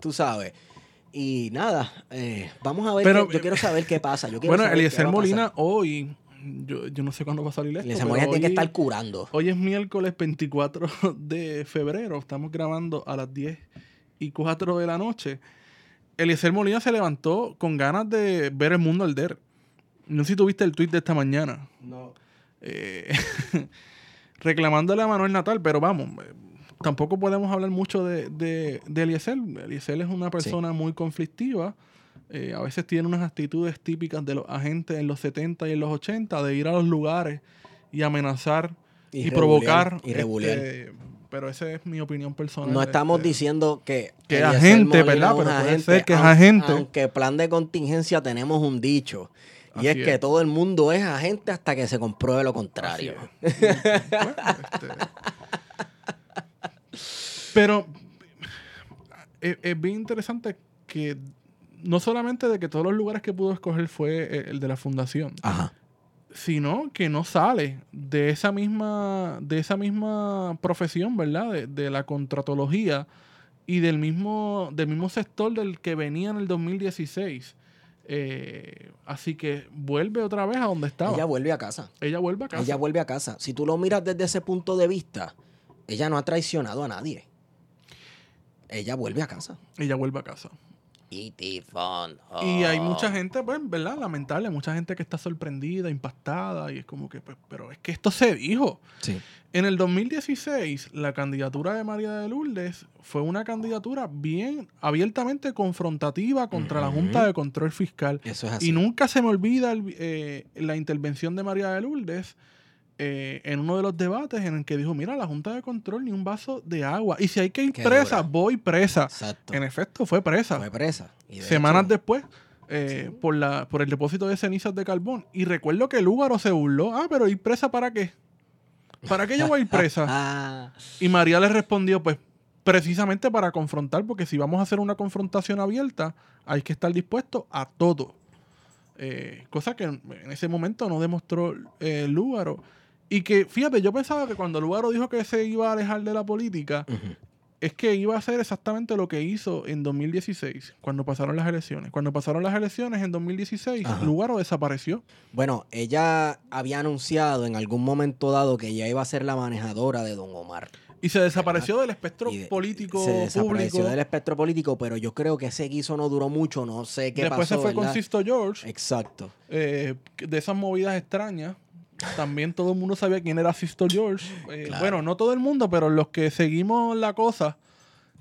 Tú sabes. Y nada, eh, vamos a ver. Pero, qué- yo quiero saber qué pasa. Yo Bueno, Eliezer. Molina hoy, yo, yo no sé cuándo va a salir esto. Eliezer pero Molina tiene que hoy- estar curando. Hoy es miércoles 24 de febrero. Estamos grabando a las 10 y 4 de la noche. Eliezer Molina se levantó con ganas de ver el mundo arder. No sé si tuviste el tweet de esta mañana. No. eh, reclamándole a Manuel Natal, pero vamos, eh, tampoco podemos hablar mucho de, de, de Eliezer. Eliezer es una persona muy conflictiva. eh, a veces tiene unas actitudes típicas de los agentes en los 70 y en los 80 de ir a los lugares y amenazar y, provocar. Y este, pero esa es mi opinión personal. No estamos este, diciendo que. que Eliezer agente, ¿verdad? es Pero puede agente, ser que es agente. Aunque plan de contingencia tenemos un dicho Y es, que todo el mundo es agente hasta que se compruebe lo contrario. Es. Bueno, este, Pero es, es bien interesante que no solamente de que todos los lugares que pudo escoger fue el de la fundación, Ajá. Sino que no sale de esa misma, de esa misma profesión, ¿verdad? De, de la contratología y del mismo, del mismo sector del que venía en el 2016. Eh, así que vuelve otra vez a donde estaba. Ella vuelve a casa. Ella vuelve a casa. Ella vuelve a casa. Si tú lo miras desde ese punto de vista, ella no ha traicionado a nadie. Ella vuelve a casa. Ella vuelve a casa. E.T. Fun. Y hay Oh. mucha gente, pues, ¿verdad? Lamentable, mucha gente que está sorprendida, impactada, y es como que, pues, pero es que esto se dijo. Sí. En el 2016, la candidatura de María de Lourdes fue una candidatura bien abiertamente confrontativa contra la. Junta de Control Fiscal. Eso es así. Y nunca se me olvida el- eh, la intervención de María de Lourdes eh, en uno de los debates en el que dijo, mira, la Junta de Control ni un vaso de agua. Y si hay que ir Qué presa, dura. voy presa. Exacto. En efecto, fue presa. Fue presa. Y de Semanas hecho, después, eh, por, la, por el depósito de cenizas de carbón. Y recuerdo que Lúgaro se burló. Ah, pero ¿ir presa para qué? ¿Para qué yo voy a ir presa? Ah, Y María le respondió, pues, precisamente para confrontar, porque si vamos a hacer una confrontación abierta, hay que estar dispuesto a todo. Eh, cosa que en en ese momento no demostró eh, Lúgaro. Y que, fíjate, yo pensaba que cuando Lúgaro dijo que se iba a alejar de la política, es que iba a hacer exactamente lo que hizo en 2016, cuando pasaron las elecciones. Cuando pasaron las elecciones en 2016, Ajá. Lugaro desapareció. Bueno, ella había anunciado en algún momento dado que ella iba a ser la manejadora de Don Omar. Y se desapareció del espectro de- político se desapareció público. del espectro político, pero yo creo que ese guiso no duró mucho, no sé qué Después pasó. se fue con. Sisto George, Exacto. eh, de esas movidas extrañas. También todo el mundo sabía quién era Sisto George. Eh, Claro. Bueno, no todo el mundo, pero los que seguimos la cosa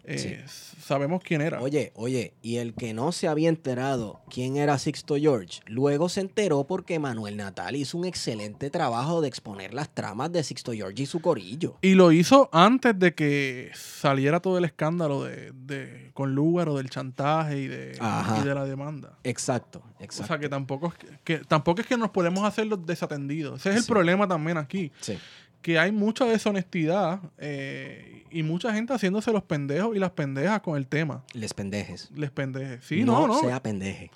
eh, sabemos quién era. Oye, oye, y el que no se había enterado quién era Sixto George, luego se enteró porque Manuel Natal hizo un excelente trabajo de exponer las tramas de Sixto George y su corillo. Y lo hizo antes de que saliera todo el escándalo de, de- con Lúgaro del chantaje y de, y de la demanda. Exacto, O exacto. sea que tampoco es que, que- tampoco es que nos podemos hacer los desatendidos. Ese es el Sí. problema también aquí. Sí. Que hay mucha deshonestidad eh, y mucha gente haciéndose los pendejos y las pendejas con el tema. Les pendejes. Les pendejes. Sí, no, no. sea pendeje.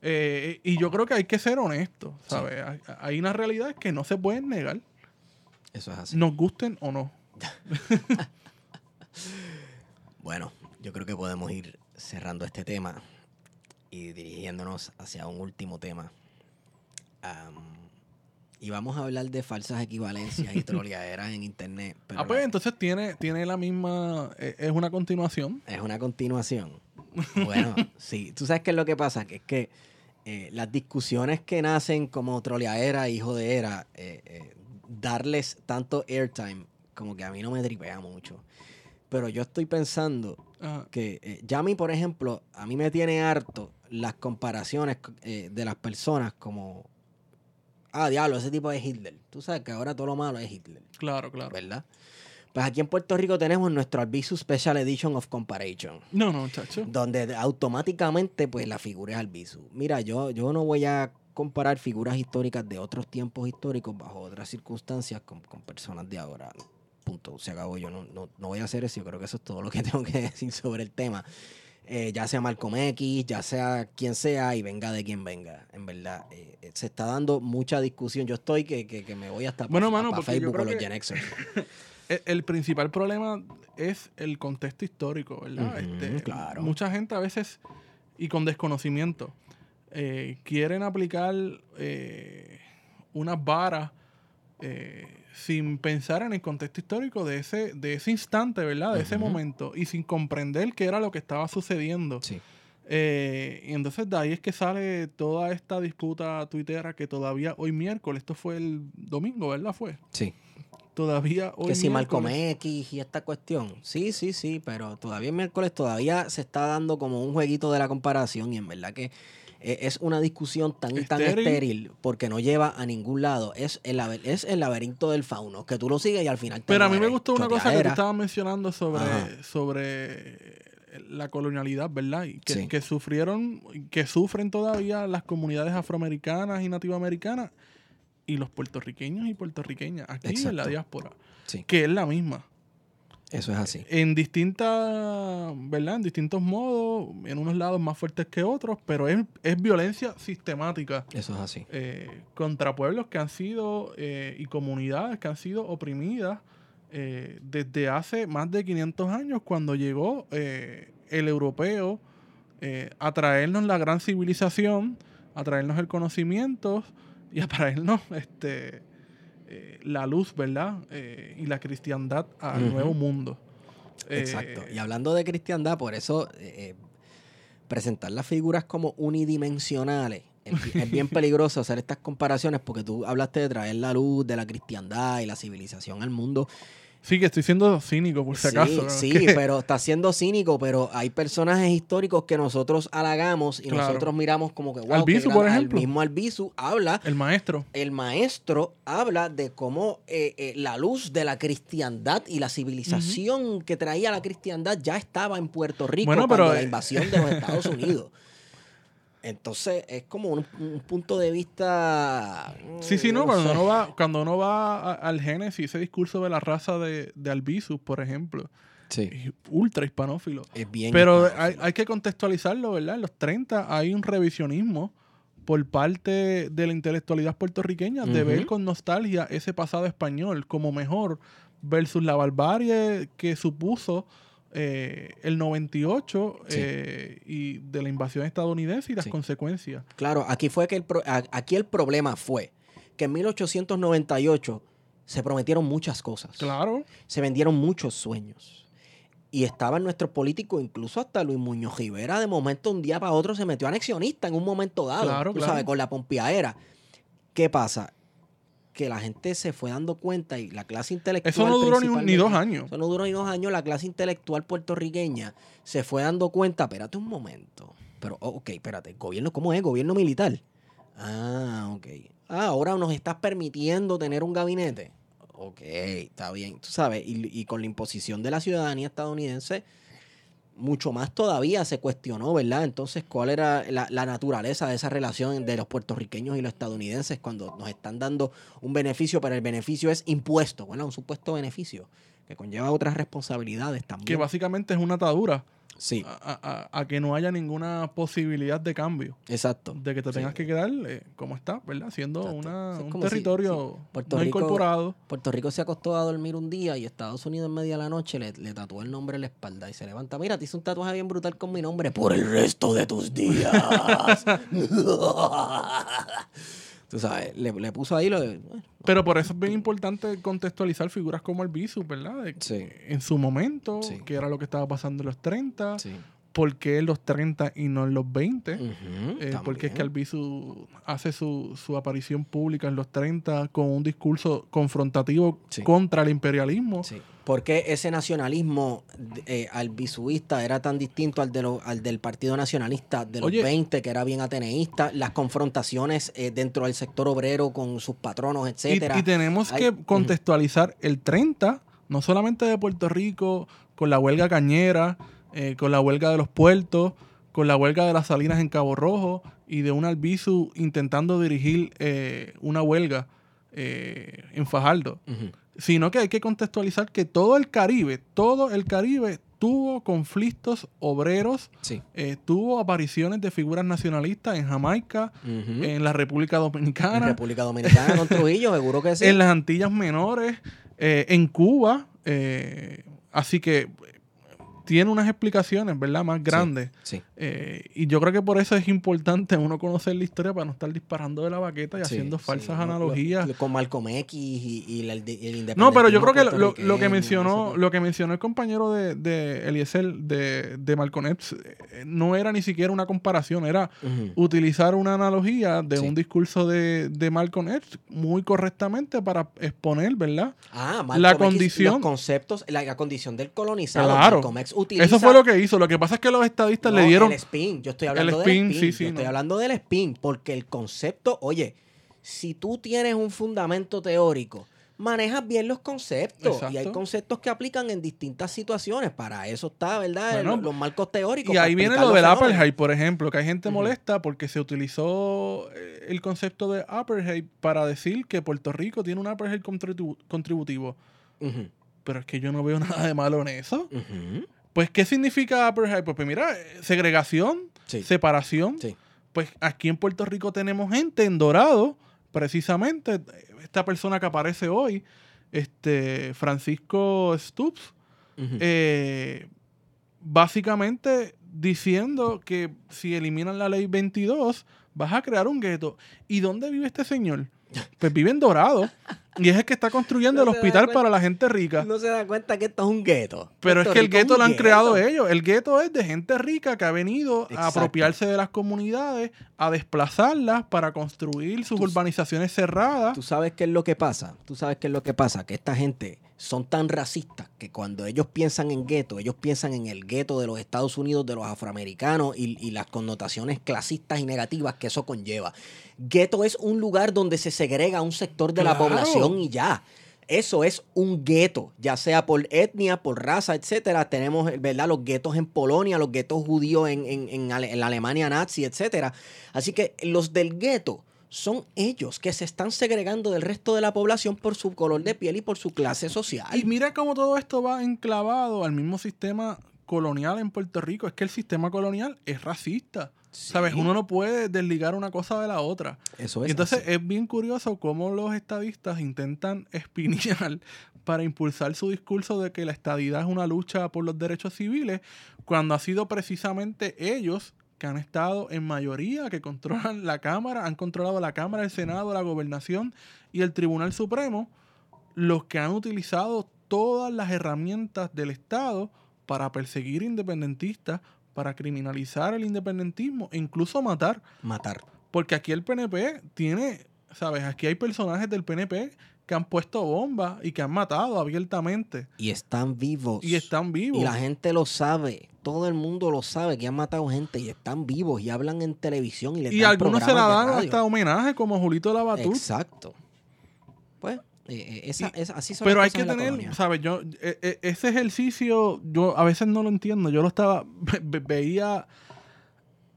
Eh, y yo creo que hay que ser honestos, ¿sabes? Hay, hay unas realidades que no se pueden negar, Eso es así. nos gusten o no. Bueno, yo creo que podemos ir cerrando este tema y dirigiéndonos hacia un último tema. Am, y vamos a hablar de falsas equivalencias y troleaderas en internet. Pero ah, pues la- entonces tiene, tiene la misma, eh, es una continuación. es una continuación. Bueno, sí. ¿Tú sabes qué es lo que pasa? Que es que eh, las discusiones que nacen como troleadera y jodera, eh, eh, darles tanto airtime, como que a mí no me tripea mucho. Pero yo estoy pensando Ajá. que eh, ya a mí, por ejemplo, a mí me tiene harto las comparaciones de las personas como, ah, diablo, ese tipo es Hitler. Tú sabes que ahora todo lo malo es Hitler, Claro, claro. ¿verdad? Pues aquí en Puerto Rico tenemos nuestro Albizu Special Edition of Comparison, No, no, chacho. donde de- automáticamente pues la figura es Albizu. Mira, yo, yo no voy a comparar figuras históricas de otros tiempos históricos bajo otras circunstancias con, con personas de ahora. Punto, se acabó. Yo no, no, no voy a hacer eso. Yo creo que eso es todo lo que tengo que decir sobre el tema. Eh, ya sea Malcolm X, ya sea quien sea y venga de quien venga. En verdad, eh, eh, se está dando mucha discusión. Yo estoy que, que, que me voy hasta Bueno, pa- mano, pa Facebook con los que- Gen Xers. El, principal problema es el contexto histórico, ¿verdad? Este, claro. Mucha gente a veces, y con desconocimiento, eh, quieren aplicar eh, unas varas eh, sin pensar en el contexto histórico de ese, de ese instante, ¿verdad? De ese momento, y sin comprender qué era lo que estaba sucediendo. Sí. Eh, y entonces de ahí es que sale toda esta disputa tuitera que todavía hoy miércoles, esto fue el domingo, ¿verdad? Fue. Sí. Todavía hoy que si Malcolm miércoles- X y esta cuestión. Sí, sí, sí, pero todavía el miércoles todavía se está dando como un jueguito de la comparación y en verdad que es una discusión tan y tan Estéril. estéril porque no lleva a ningún lado. Es el, es el laberinto del fauno, que tú lo sigues y al final te Pero a mí me gustó una cosa que tú estabas mencionando sobre, Ajá. sobre la colonialidad, ¿verdad? Y que, Sí. que sufrieron, que sufren todavía las comunidades afroamericanas y nativoamericanas y los puertorriqueños y puertorriqueñas aquí en la diáspora, Sí, que es la misma. Eso es así. En distintas, ¿verdad? En distintos modos, en unos lados más fuertes que otros, pero es, es violencia sistemática Eso es así. eh, contra pueblos que han sido eh, y comunidades que han sido oprimidas eh, desde hace más de 500 años cuando llegó el europeo a traernos la gran civilización, a traernos el conocimiento y a traernos este, eh, la luz, ¿verdad? Eh, y la cristiandad al nuevo mundo. Eh, Exacto. Y hablando de cristiandad, por eso eh, eh, presentar las figuras como unidimensionales es bien peligroso hacer estas comparaciones porque tú hablaste de traer la luz de la cristiandad y la civilización al mundo. Sí, que estoy siendo cínico, por si Sí, acaso. ¿no? sí, pero está siendo cínico, pero hay personajes históricos que nosotros halagamos y Claro. nosotros miramos como que, wow, Albizu, por ejemplo. El mismo Albizu habla el maestro. el maestro habla de cómo eh, eh, la luz de la cristiandad y la civilización que traía la cristiandad ya estaba en Puerto Rico Bueno, cuando pero, la eh, invasión de los Estados Unidos. Entonces es como un, un punto de vista. mm, Sí, sí, no, cuando uno va, cuando uno va a- al Génesis, ese discurso de la raza de, de Albizus, por ejemplo, Sí, es ultra hispanófilo. es bien. Pero hay, que contextualizarlo, ¿verdad? En los 30 hay un revisionismo por parte de la intelectualidad puertorriqueña de ver con nostalgia ese pasado español como mejor versus la barbarie que supuso eh, el 98 Sí. eh, y de la invasión estadounidense y las Sí. consecuencias. Claro, aquí fue que el pro- aquí el problema fue que en 1898 se prometieron muchas cosas. Claro. se vendieron muchos sueños. Y estaban nuestros políticos, incluso hasta Luis Muñoz Rivera, de momento, un día para otro, se metió anexionista en un momento dado. Claro, tú claro. sabes, con la pompeadera. ¿Qué pasa? Que la gente se fue dando cuenta y la clase intelectual. Eso no duró ni, un- ni dos años. Eso no duró ni dos años. La clase intelectual puertorriqueña se fue dando cuenta. Espérate un momento. Pero, oh, ok, espérate. ¿Gobierno cómo es? ¿Gobierno militar? Ah, ok. Ah, ahora nos estás permitiendo tener un gabinete. Ok, está bien. Tú sabes, y, y con la imposición de la ciudadanía estadounidense, mucho más todavía se cuestionó, ¿verdad? Entonces, ¿cuál era la, naturaleza de esa relación de los puertorriqueños y los estadounidenses cuando nos están dando un beneficio, pero el beneficio es impuesto, bueno, un supuesto beneficio que conlleva otras responsabilidades Que también. básicamente es una atadura Sí, a, a- a que no haya ninguna posibilidad de cambio. exacto. De que te Sí. tengas que quedar eh, como está, ¿verdad? Siendo una, un si- territorio Puerto no Rico- incorporado. Puerto Rico se acostó a dormir un día y Estados Unidos en media de la noche le, le tatuó el nombre en la espalda y se levanta. Mira, te hice un tatuaje bien brutal con mi nombre por el resto de tus días. Tú sabes, le, le puso ahí lo de. bueno, Pero por eso es bien importante contextualizar figuras como el Bisu, ¿verdad? De- Sí. En su momento, Sí. que era lo que estaba pasando en los 30, sí. por qué en los 30 y no en los 20. Ujú, Eh, porque es que. Albizu hace su, su aparición pública en los 30 con un discurso confrontativo contra el imperialismo. Sí. ¿Por qué ese nacionalismo eh, albisuista era tan distinto al, de lo- al del Partido Nacionalista de los Oye. 20, que era bien ateneísta? Las confrontaciones eh, dentro del sector obrero con sus patronos, etcétera. y tenemos que contextualizar el 30, no solamente de Puerto Rico, con la huelga cañera, eh, con la huelga de los puertos, con la huelga de las salinas en Cabo Rojo y de un Albizu intentando dirigir eh, una huelga eh, en Fajardo. Sino que hay que contextualizar que todo el Caribe, todo el Caribe tuvo conflictos obreros, Sí. eh, tuvo apariciones de figuras nacionalistas en Jamaica, en la República En Dominicana, República Dominicana con Trujillo, seguro que sí. en las Antillas Menores, eh, en Cuba. eh, así que eh, tiene unas explicaciones, ¿verdad? Más grandes. Sí. Eh, y yo creo que por eso es importante uno conocer la historia para no estar disparando de la baqueta y Sí, haciendo sí, falsas lo- lo- con Malcolm X y, y la- el, el No, pero yo creo que lo, lo- que mencionó, lo que mencionó el compañero de, de Eliezer de, de Malcolm X, eh, no era ni siquiera una comparación, era utilizar una analogía de Sí. un discurso de, de Malcolm X muy correctamente para exponer, ¿verdad? Ah, Malcolm la X, condición- los conceptos, la, la condición del colonizado. Claro. Malcolm X utiliza, Eso fue lo que hizo. Lo que pasa es que los estadistas No, le dieron... el spin. Yo estoy hablando el del spin, spin. sí, sí, Yo estoy no. hablando del spin porque el concepto, oye, si tú tienes un fundamento teórico manejas bien los conceptos. Y hay conceptos que aplican en distintas situaciones. Para eso está, ¿verdad? Bueno, los, los marcos teóricos. Y ahí viene lo del apartheid, por ejemplo, que hay gente molesta porque se utilizó eh, el concepto de apartheid para decir que Puerto Rico tiene un apartheid contribu- contributivo. Pero es que yo no veo nada de malo en eso. ujú. Pues, ¿qué significa apartheid? Pues, pues mira, segregación, Sí. separación. Sí. Pues aquí en Puerto Rico tenemos gente en Dorado, precisamente, esta persona que aparece hoy, este Francisco Stubbs, eh, básicamente diciendo que si eliminan la ley 22, vas a crear un gueto. ¿Y dónde vive este señor? Pues vive en Dorado. Y es el que está construyendo No el hospital cuenta. para la gente rica. No se da cuenta que esto es un gueto. Pero es que el gueto lo han gueto. creado ellos. El gueto es de gente rica que ha venido a apropiarse de las comunidades, a desplazarlas para construir sus Tú- urbanizaciones cerradas. ¿Tú sabes qué es lo que pasa? ¿Tú sabes qué es lo que pasa? Que esta gente son tan racistas que cuando ellos piensan en gueto, ellos piensan en el gueto de los Estados Unidos, de los afroamericanos y, y las connotaciones clasistas y negativas que eso conlleva. Gueto es un lugar donde se segrega un sector de la población y ya. Eso es un gueto, ya sea por etnia, por raza, etcétera. Tenemos, ¿verdad? Los guetos en Polonia, los guetos judíos en, en- en Ale- en la Alemania nazi, etcétera. Así que los del gueto son ellos que se están segregando del resto de la población por su color de piel y por su clase social. Y mira cómo todo esto va enclavado al mismo sistema colonial en Puerto Rico. Es que el sistema colonial es racista. ¿Sabes? Uno no puede desligar una cosa de la otra. Eso Y es. entonces así. es bien curioso cómo los estadistas intentan espinear para impulsar su discurso de que la estadidad es una lucha por los derechos civiles, cuando ha sido precisamente ellos que han estado en mayoría, que controlan la Cámara, han controlado la Cámara, el Senado, la Gobernación y el Tribunal Supremo, los que han utilizado todas las herramientas del Estado para perseguir independentistas, para criminalizar el independentismo e incluso matar. matar. Porque aquí el PNP tiene, ¿sabes? Aquí hay personajes del PNP que han puesto bombas y que han matado abiertamente. Y están vivos. Y están vivos. Y la gente lo sabe. Todo el mundo lo sabe que han matado gente y están vivos y hablan en televisión y les Y dan algunos se la dan hasta homenaje, como Julito Labatut. Exacto. Pues, eh, eh, esa, Y- esa- así son Pero las hay que tener. ¿sabes? Yo, eh, eh, ese ejercicio, yo a veces no lo entiendo. Yo lo estaba, ve- ve- veía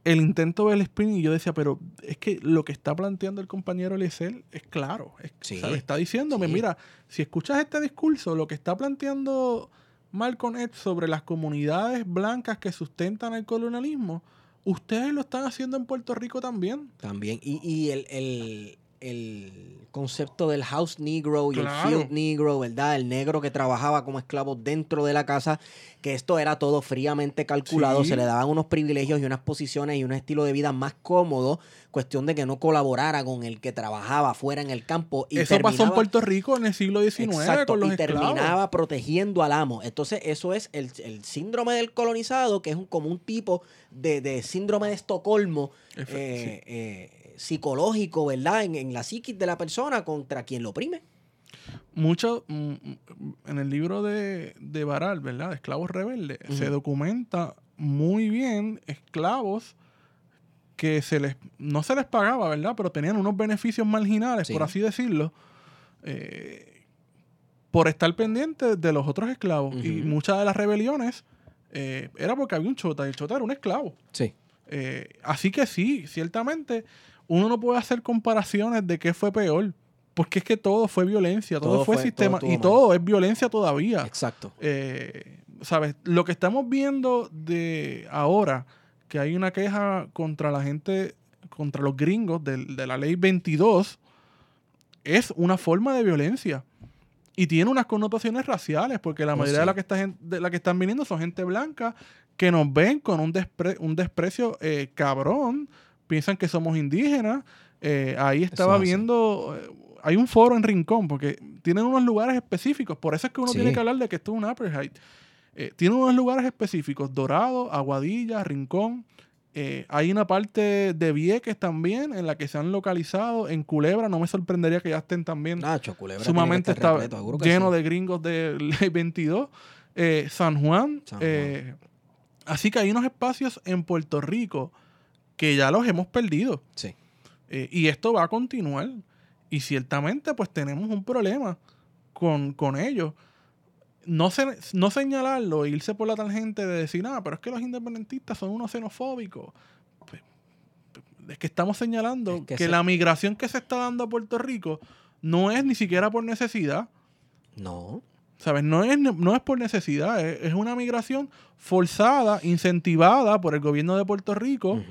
el intento del spin y yo decía, pero es que lo que está planteando el compañero Eliezer es claro. Es, Sí. ¿sabes? Está diciéndome, Sí. mira, si escuchas este discurso, lo que está planteando Malcolm X sobre las comunidades blancas que sustentan el colonialismo, ustedes lo están haciendo en Puerto Rico también. También. Y, y el, el- el concepto del house negro y Claro. el field negro, ¿verdad? El negro que trabajaba como esclavo dentro de la casa, que esto era todo fríamente calculado, Sí. se le daban unos privilegios y unas posiciones y un estilo de vida más cómodo, cuestión de que no colaborara con el que trabajaba fuera en el campo. Y Eso pasó en Puerto Rico en el siglo XIX Exacto, con los y esclavos. terminaba protegiendo al amo. Entonces, eso es el, el síndrome del colonizado, que es un, como un tipo de, de síndrome de Estocolmo Efe- eh, eh, psicológico, ¿verdad? En, en la psiquis de la persona contra quien lo oprime. mucho mm, mm, en el libro de, de Baral, ¿verdad? De esclavos rebeldes, se documenta muy bien esclavos que se les no se les pagaba, ¿verdad? Pero tenían unos beneficios marginales, Sí. por así decirlo, eh, por estar pendientes de los otros esclavos. Y muchas de las rebeliones eh, era porque había un chota, y el chota era un esclavo. Sí. Eh, así que sí, ciertamente uno no puede hacer comparaciones de qué fue peor, porque es que todo fue violencia, todo, Todo fue, fue- sistema todo y todo es violencia todavía. Exacto. Eh, ¿Sabes? Lo que estamos viendo de ahora, que hay una queja contra la gente, contra los gringos del- de, la ley 22, es una forma de violencia. Y tiene unas connotaciones raciales, porque la Oh, mayoría de, la que está, de la que están viniendo son gente blanca que nos ven con un, despre- un desprecio eh, cabrón, piensan que somos indígenas. Eh, ahí estaba viendo, eh, hay un foro en Rincón, porque tienen unos lugares específicos, por eso es que uno Sí. tiene que hablar de que esto es un apartheid. Eh, tienen unos lugares específicos, Dorado, Aguadilla, Rincón. Hay una parte de Vieques también en la que se han localizado. En Culebra no me sorprendería que ya estén también Nacho, Culebra. sumamente está repleto, lleno sí. de gringos de ley 22. Eh, San Juan. San Juan. así que hay unos espacios en Puerto Rico que ya los hemos perdido. Sí. Eh, y esto va a continuar. Y ciertamente pues tenemos un problema. con, con ellos. No, se, no señalarlo e irse por la tangente de decir, ah, pero es que los independentistas son unos xenofóbicos. Pues, Es que estamos señalando Es que que, se- la migración que se está dando a Puerto Rico no es ni siquiera por necesidad. No. ¿Sabes? No es, no es por necesidad, es, es una migración forzada, incentivada por el gobierno de Puerto Rico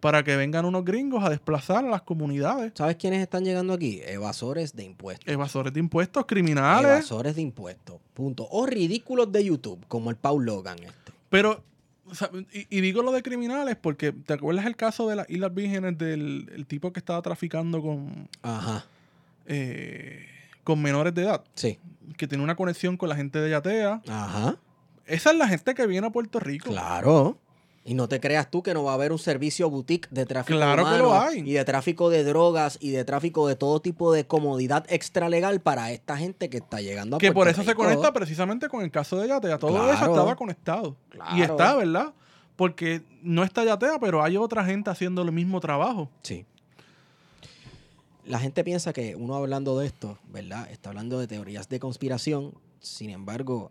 para que vengan unos gringos a desplazar a las comunidades. ¿Sabes quiénes están llegando aquí? Evasores de impuestos. Evasores de impuestos, criminales. Evasores de impuestos. Punto. O ridículos de YouTube, como el Paul Logan este. Pero, o sea, y, y digo lo de criminales porque, ¿te acuerdas el caso de las Islas Vírgenes del el tipo que estaba traficando con, Ajá. eh, con menores de edad? Sí. Que tiene una conexión con la gente de Yatea. Ajá. Esa es la gente que viene a Puerto Rico. Claro. Y no te creas tú que no va a haber un servicio boutique de tráfico Claro que lo hay. y de tráfico de drogas y de tráfico de todo tipo de comodidad extralegal para esta gente que está llegando a Que por eso se conecta precisamente con el caso de Yatea. Todo Claro. eso estaba conectado. Claro. Y está, ¿verdad? Porque no está Yatea, pero hay otra gente haciendo el mismo trabajo. Sí. La gente piensa que uno hablando de esto, ¿verdad? Está hablando de teorías de conspiración. Sin embargo,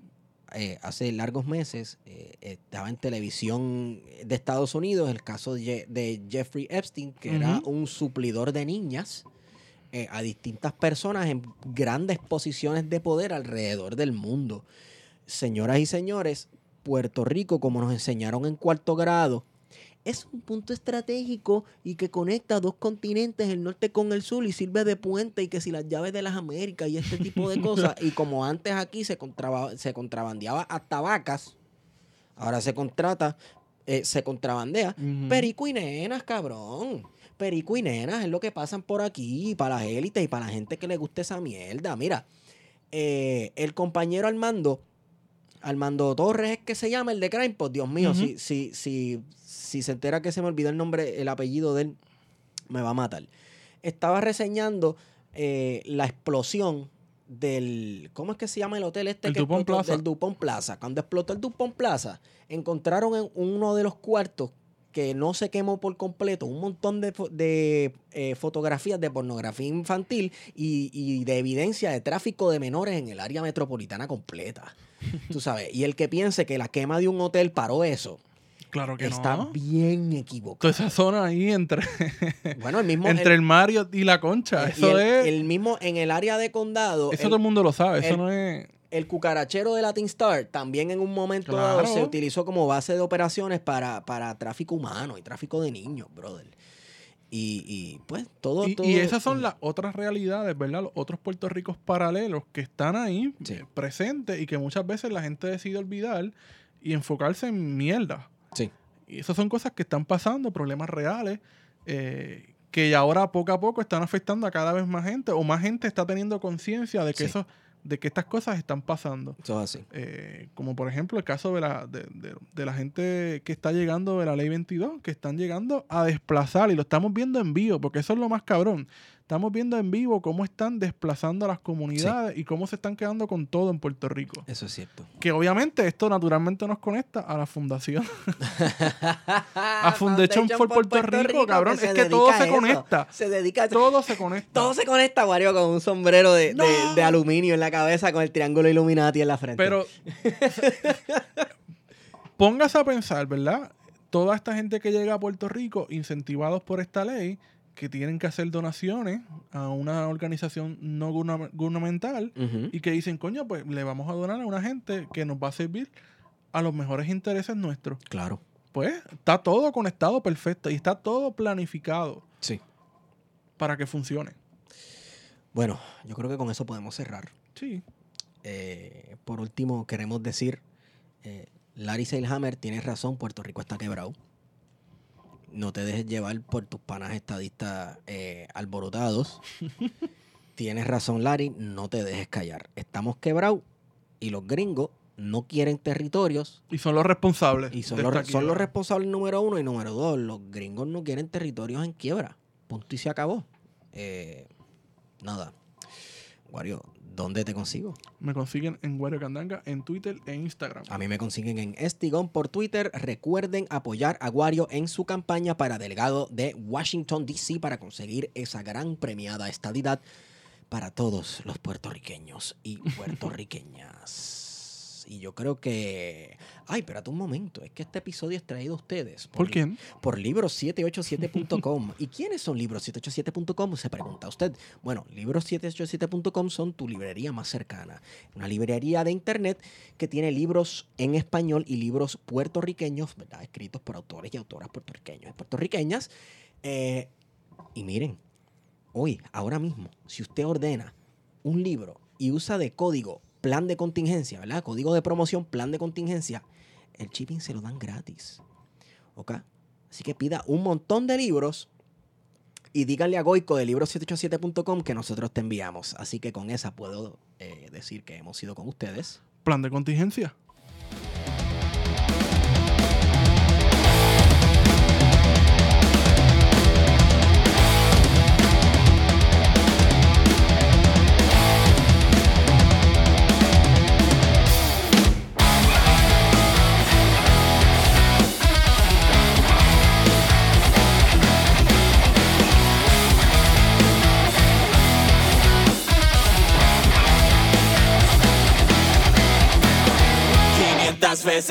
eh, hace largos meses eh, estaba en televisión de Estados Unidos el caso de, Je- de Jeffrey Epstein, que era un suplidor de niñas eh, a distintas personas en grandes posiciones de poder alrededor del mundo. Señoras y señores, Puerto Rico, como nos enseñaron en cuarto grado, es un punto estratégico y que conecta dos continentes, el norte con el sur, y sirve de puente y que si las llaves de las Américas y este tipo de cosas. y como antes aquí se, contraba- se contrabandeaba hasta vacas, ahora se contrata, eh, se contrabandea. Perico y nenas, cabrón. Perico y nenas es lo que pasan por aquí para las élites y para la gente que le gusta esa mierda. Mira, eh, el compañero Armando, Armando Torres es que se llama el de Crime, pues Dios mío, si, si, si, si se entera que se me olvidó el nombre, el apellido de él, me va a matar. Estaba reseñando eh, la explosión del. ¿Cómo es que se llama el hotel este? El que Dupont explotó? Plaza. Del Dupont Plaza. Cuando explotó el Dupont Plaza, encontraron en uno de los cuartos que no se quemó por completo un montón de, eh, fotografías de pornografía infantil y, y de evidencia de tráfico de menores en el área metropolitana completa. Tú sabes, y el que piense que la quema de un hotel paró eso, Claro que está no. bien equivocado. Toda esa zona ahí entre, Bueno, el mismo... entre el, el Mario y la Concha. Eso el- es. el mismo en el área de condado, eso el, todo el mundo lo sabe. Eso el- no es. el cucarachero de Latin Star también en un momento dado se utilizó como base de operaciones para, para tráfico humano y tráfico de niños, brother. Y, y, pues todo, Y, todo- y esas son las otras realidades, ¿verdad? Los otros Puerto Ricos paralelos que están ahí Sí. eh, presentes y que muchas veces la gente decide olvidar y enfocarse en mierda. Sí. Y esas son cosas que están pasando, problemas reales, eh, que ahora poco a poco están afectando a cada vez más gente o más gente está teniendo conciencia de que Sí. eso, de que estas cosas están pasando. Eso es así. Eh, como por ejemplo el caso de la, de, de- de la gente que está llegando de la ley 22, que están llegando a desplazar y lo estamos viendo en vivo, porque eso es lo más cabrón. Estamos viendo en vivo cómo están desplazando a las comunidades y cómo se están quedando con todo en Puerto Rico. Eso es cierto. Que obviamente esto naturalmente nos conecta a la fundación. a Foundation for Puerto, Rico, cabrón. que Es que todo se conecta. Se dedica a. Todo se conecta. Todo se conecta, Wario, con un sombrero de, de- No. de aluminio en la cabeza con el triángulo Illuminati en la frente. Pero póngase a pensar, ¿verdad? Toda esta gente que llega a Puerto Rico, incentivados por esta ley, que tienen que hacer donaciones a una organización no gubern- gubernamental y que dicen, coño, pues le vamos a donar a una gente que nos va a servir a los mejores intereses nuestros. Claro. Pues está todo conectado perfecto y está todo planificado Sí. para que funcione. Bueno, yo creo que con eso podemos cerrar. Sí. Eh, por último, queremos decir, eh, Larry Seilhammer, tienes razón, Puerto Rico está quebrado. No te dejes llevar por tus panas estadistas eh, alborotados. tienes razón, Larry, no te dejes callar. Estamos quebrados y los gringos no quieren territorios Y son los responsables. y son, los, son los responsables número uno y número dos. Los gringos no quieren territorios en quiebra. Punto y se acabó. Eh, nada. Wario, ¿Dónde te consigo? Me consiguen en Wario Candanga, en Twitter e Instagram. A mí me consiguen en Estigón por Twitter. Recuerden apoyar a Wario en su campaña para delegado de Washington, D.C. para conseguir esa gran premiada estadidad para todos los puertorriqueños y puertorriqueñas. Y yo creo que. Ay, espérate un momento. Es que este episodio es traído a ustedes. ¿Por, ¿Por quién? Por libros787.com. ¿Y quiénes son libros787.com? Se pregunta usted. Bueno, libros787.com son tu librería más cercana. Una librería de internet que tiene libros en español y libros puertorriqueños, ¿verdad? Escritos por autores y autoras puertorriqueños y puertorriqueñas. Eh, y miren, hoy, ahora mismo, si usted ordena un libro y usa de código plan de contingencia, ¿verdad? Código de promoción, plan de contingencia, el shipping se lo dan gratis. ¿Ok? Así que pida un montón de libros y díganle a Goico de libros787.com que nosotros te enviamos. Así que con esa puedo eh, decir que hemos ido con ustedes. Plan de contingencia.